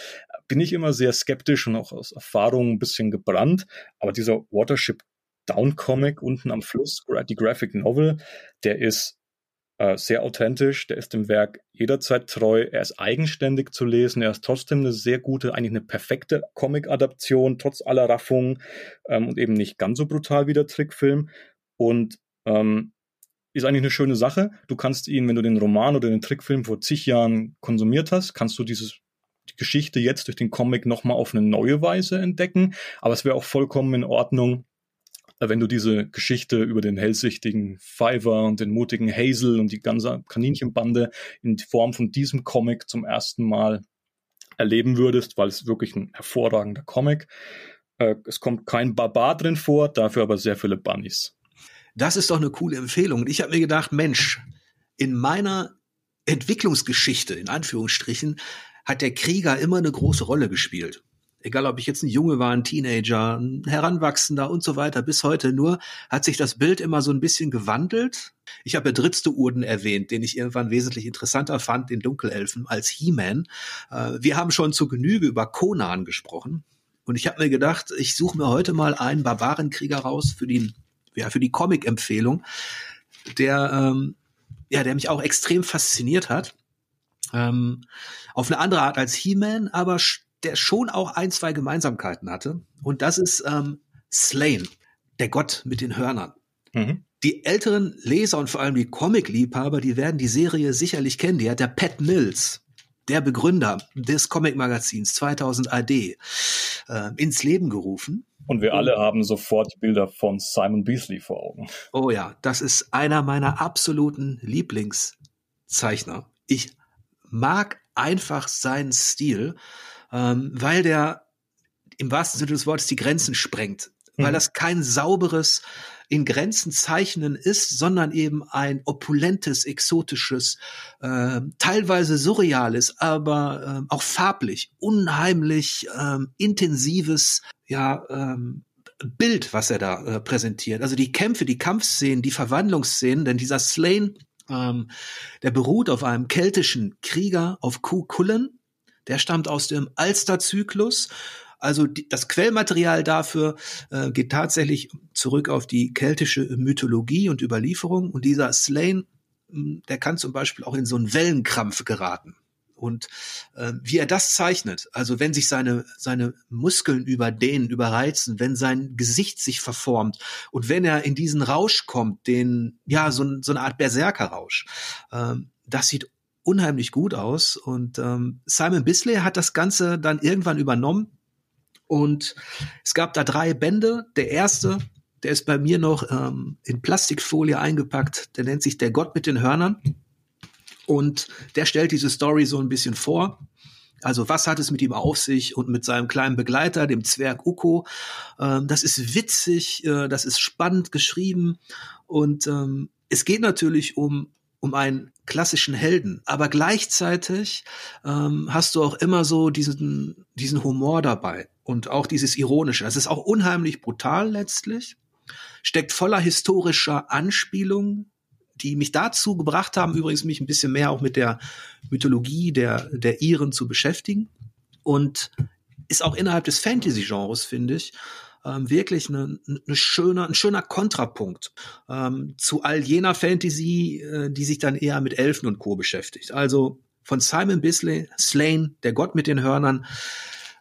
bin ich immer sehr skeptisch und auch aus Erfahrung ein bisschen gebrannt. Aber dieser Watership Down Comic unten am Fluss, die Graphic Novel, der ist sehr authentisch, der ist dem Werk jederzeit treu, er ist eigenständig zu lesen, er ist trotzdem eine sehr gute, eigentlich eine perfekte Comic-Adaption, trotz aller Raffung ähm, und eben nicht ganz so brutal wie der Trickfilm. Und ähm, ist eigentlich eine schöne Sache. Du kannst ihn, wenn du den Roman oder den Trickfilm vor zig Jahren konsumiert hast, kannst du dieses die Geschichte jetzt durch den Comic nochmal auf eine neue Weise entdecken. Aber es wäre auch vollkommen in Ordnung, äh, wenn du diese Geschichte über den hellsichtigen Fiverr und den mutigen Hazel und die ganze Kaninchenbande in Form von diesem Comic zum ersten Mal erleben würdest, weil es wirklich ein hervorragender Comic. Äh, es kommt kein Barbar drin vor, dafür aber sehr viele Bunnies. Das ist doch eine coole Empfehlung. Ich habe mir gedacht, Mensch, in meiner Entwicklungsgeschichte, in Anführungsstrichen, hat der Krieger immer eine große Rolle gespielt egal ob ich jetzt ein Junge war, ein Teenager, ein Heranwachsender und so weiter, bis heute nur, hat sich das Bild immer so ein bisschen gewandelt. Ich habe Dritzte Urden erwähnt, den ich irgendwann wesentlich interessanter fand, den Dunkelelfen, als He-Man. Äh, wir haben schon zu Genüge über Conan gesprochen. Und ich habe mir gedacht, ich suche mir heute mal einen Barbarenkrieger raus für die, ja, für die Comic-Empfehlung, der, ähm, ja, der mich auch extrem fasziniert hat. Ähm, auf eine andere Art als He-Man, aber der schon auch ein, zwei Gemeinsamkeiten hatte. Und das ist ähm, Slain, der Gott mit den Hörnern. Mhm. Die älteren Leser und vor allem die Comic-Liebhaber, die werden die Serie sicherlich kennen. Die hat der Pat Mills, der Begründer des Comic-Magazins 2000 AD, äh, ins Leben gerufen. Und wir alle haben sofort Bilder von Simon Beasley vor Augen. Oh ja, das ist einer meiner absoluten Lieblingszeichner. Ich mag einfach seinen Stil ähm, weil der im wahrsten Sinne des Wortes die Grenzen sprengt. Mhm. Weil das kein sauberes in Grenzen zeichnen ist, sondern eben ein opulentes, exotisches, äh, teilweise surreales, aber äh, auch farblich, unheimlich äh, intensives, ja, ähm, Bild, was er da äh, präsentiert. Also die Kämpfe, die Kampfszenen, die Verwandlungsszenen, denn dieser Slain, ähm, der beruht auf einem keltischen Krieger auf Kuhkullen, der stammt aus dem Alsterzyklus. Also die, das Quellmaterial dafür äh, geht tatsächlich zurück auf die keltische Mythologie und Überlieferung. Und dieser Slain, hm, der kann zum Beispiel auch in so einen Wellenkrampf geraten. Und äh, wie er das zeichnet, also wenn sich seine, seine Muskeln überdehnen, überreizen, wenn sein Gesicht sich verformt und wenn er in diesen Rausch kommt, den, ja, so, so eine Art Berserkerrausch, äh, das sieht unheimlich gut aus. Und ähm, Simon Bisley hat das Ganze dann irgendwann übernommen. Und es gab da drei Bände. Der erste, der ist bei mir noch ähm, in Plastikfolie eingepackt. Der nennt sich Der Gott mit den Hörnern. Und der stellt diese Story so ein bisschen vor. Also was hat es mit ihm auf sich und mit seinem kleinen Begleiter, dem Zwerg Uko? Ähm, das ist witzig, äh, das ist spannend geschrieben und ähm, es geht natürlich um um einen klassischen Helden, aber gleichzeitig ähm, hast du auch immer so diesen diesen Humor dabei und auch dieses ironische. Es ist auch unheimlich brutal letztlich, steckt voller historischer Anspielungen die mich dazu gebracht haben, übrigens mich ein bisschen mehr auch mit der Mythologie der, der Iren zu beschäftigen. Und ist auch innerhalb des Fantasy-Genres, finde ich, ähm, wirklich eine, eine schöne, ein schöner Kontrapunkt ähm, zu all jener Fantasy, äh, die sich dann eher mit Elfen und Co. beschäftigt. Also von Simon Bisley, Slain, der Gott mit den Hörnern.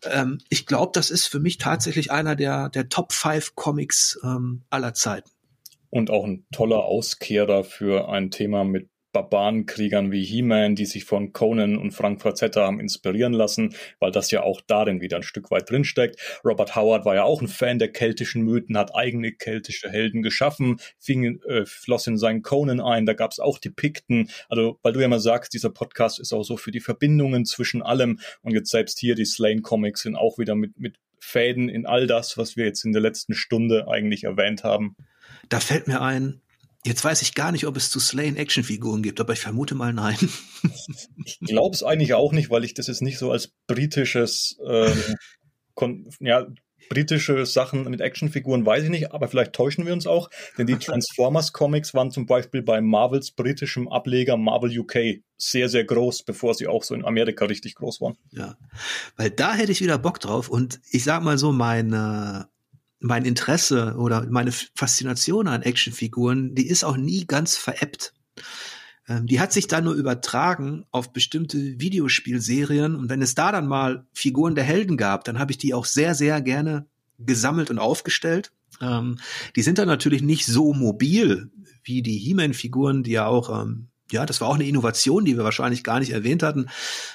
Ähm, ich glaube, das ist für mich tatsächlich einer der, der Top 5 Comics ähm, aller Zeiten und auch ein toller Auskehrer für ein Thema mit Barbarenkriegern wie He-Man, die sich von Conan und Frank Frazetta haben inspirieren lassen, weil das ja auch darin wieder ein Stück weit drinsteckt. Robert Howard war ja auch ein Fan der keltischen Mythen, hat eigene keltische Helden geschaffen, fing, äh, floss in seinen Conan ein, da gab es auch die Pikten. Also, weil du ja mal sagst, dieser Podcast ist auch so für die Verbindungen zwischen allem und jetzt selbst hier die Slain Comics sind auch wieder mit, mit Fäden in all das, was wir jetzt in der letzten Stunde eigentlich erwähnt haben. Da fällt mir ein, Jetzt weiß ich gar nicht, ob es zu Slain Actionfiguren gibt, aber ich vermute mal nein. ich glaube es eigentlich auch nicht, weil ich das jetzt nicht so als britisches, ähm, ja, britische Sachen mit Actionfiguren weiß ich nicht, aber vielleicht täuschen wir uns auch, denn die Transformers Comics waren zum Beispiel bei Marvels britischem Ableger Marvel UK sehr, sehr groß, bevor sie auch so in Amerika richtig groß waren. Ja, weil da hätte ich wieder Bock drauf und ich sag mal so, meine mein Interesse oder meine Faszination an Actionfiguren, die ist auch nie ganz veräppt. Ähm, die hat sich dann nur übertragen auf bestimmte Videospielserien und wenn es da dann mal Figuren der Helden gab, dann habe ich die auch sehr, sehr gerne gesammelt und aufgestellt. Ähm, die sind dann natürlich nicht so mobil wie die He-Man-Figuren, die ja auch ähm, ja, das war auch eine Innovation, die wir wahrscheinlich gar nicht erwähnt hatten.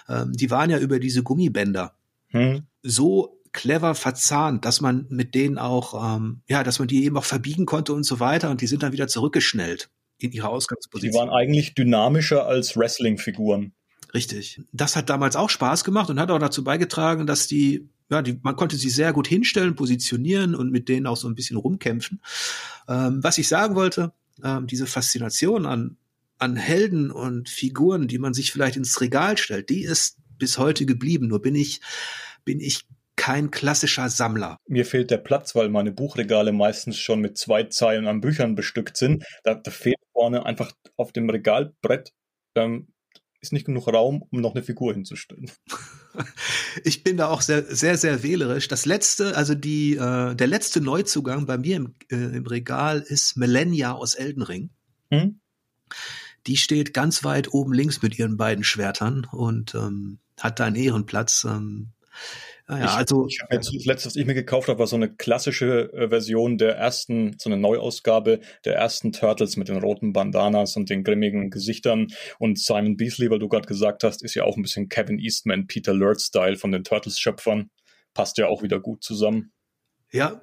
Ähm, die waren ja über diese Gummibänder hm. so clever verzahnt, dass man mit denen auch, ähm, ja, dass man die eben auch verbiegen konnte und so weiter und die sind dann wieder zurückgeschnellt in ihre Ausgangsposition. Die waren eigentlich dynamischer als Wrestling-Figuren. Richtig. Das hat damals auch Spaß gemacht und hat auch dazu beigetragen, dass die, ja, die, man konnte sie sehr gut hinstellen, positionieren und mit denen auch so ein bisschen rumkämpfen. Ähm, was ich sagen wollte, ähm, diese Faszination an, an Helden und Figuren, die man sich vielleicht ins Regal stellt, die ist bis heute geblieben. Nur bin ich, bin ich kein klassischer Sammler. Mir fehlt der Platz, weil meine Buchregale meistens schon mit zwei Zeilen an Büchern bestückt sind. Da, da fehlt vorne einfach auf dem Regalbrett ähm, ist nicht genug Raum, um noch eine Figur hinzustellen. Ich bin da auch sehr, sehr, sehr wählerisch. Das letzte, also die, äh, der letzte Neuzugang bei mir im, äh, im Regal ist Melania aus Elden Ring. Hm? Die steht ganz weit oben links mit ihren beiden Schwertern und ähm, hat da einen Ehrenplatz. Ähm, Ah, ja, ich, also ich habe jetzt das letzte, was ich mir gekauft habe, war so eine klassische äh, Version der ersten, so eine Neuausgabe der ersten Turtles mit den roten Bandanas und den grimmigen Gesichtern. Und Simon Beasley, weil du gerade gesagt hast, ist ja auch ein bisschen Kevin Eastman, Peter Lurt-Style von den Turtles-Schöpfern. Passt ja auch wieder gut zusammen. Ja,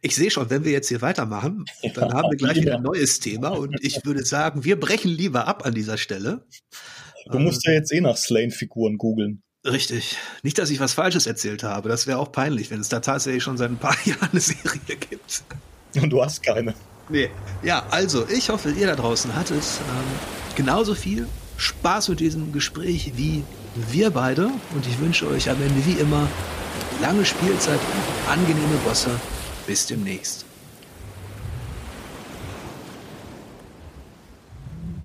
ich sehe schon, wenn wir jetzt hier weitermachen, dann haben wir gleich wieder ein neues Thema und ich würde sagen, wir brechen lieber ab an dieser Stelle. Du musst ja jetzt eh nach Slane-Figuren googeln. Richtig. Nicht, dass ich was Falsches erzählt habe. Das wäre auch peinlich, wenn es da tatsächlich schon seit ein paar Jahren eine Serie gibt. Und du hast keine. Nee. Ja, also, ich hoffe, ihr da draußen hattet ähm, genauso viel Spaß mit diesem Gespräch wie wir beide. Und ich wünsche euch am Ende wie immer lange Spielzeit, angenehme Bosse. Bis demnächst.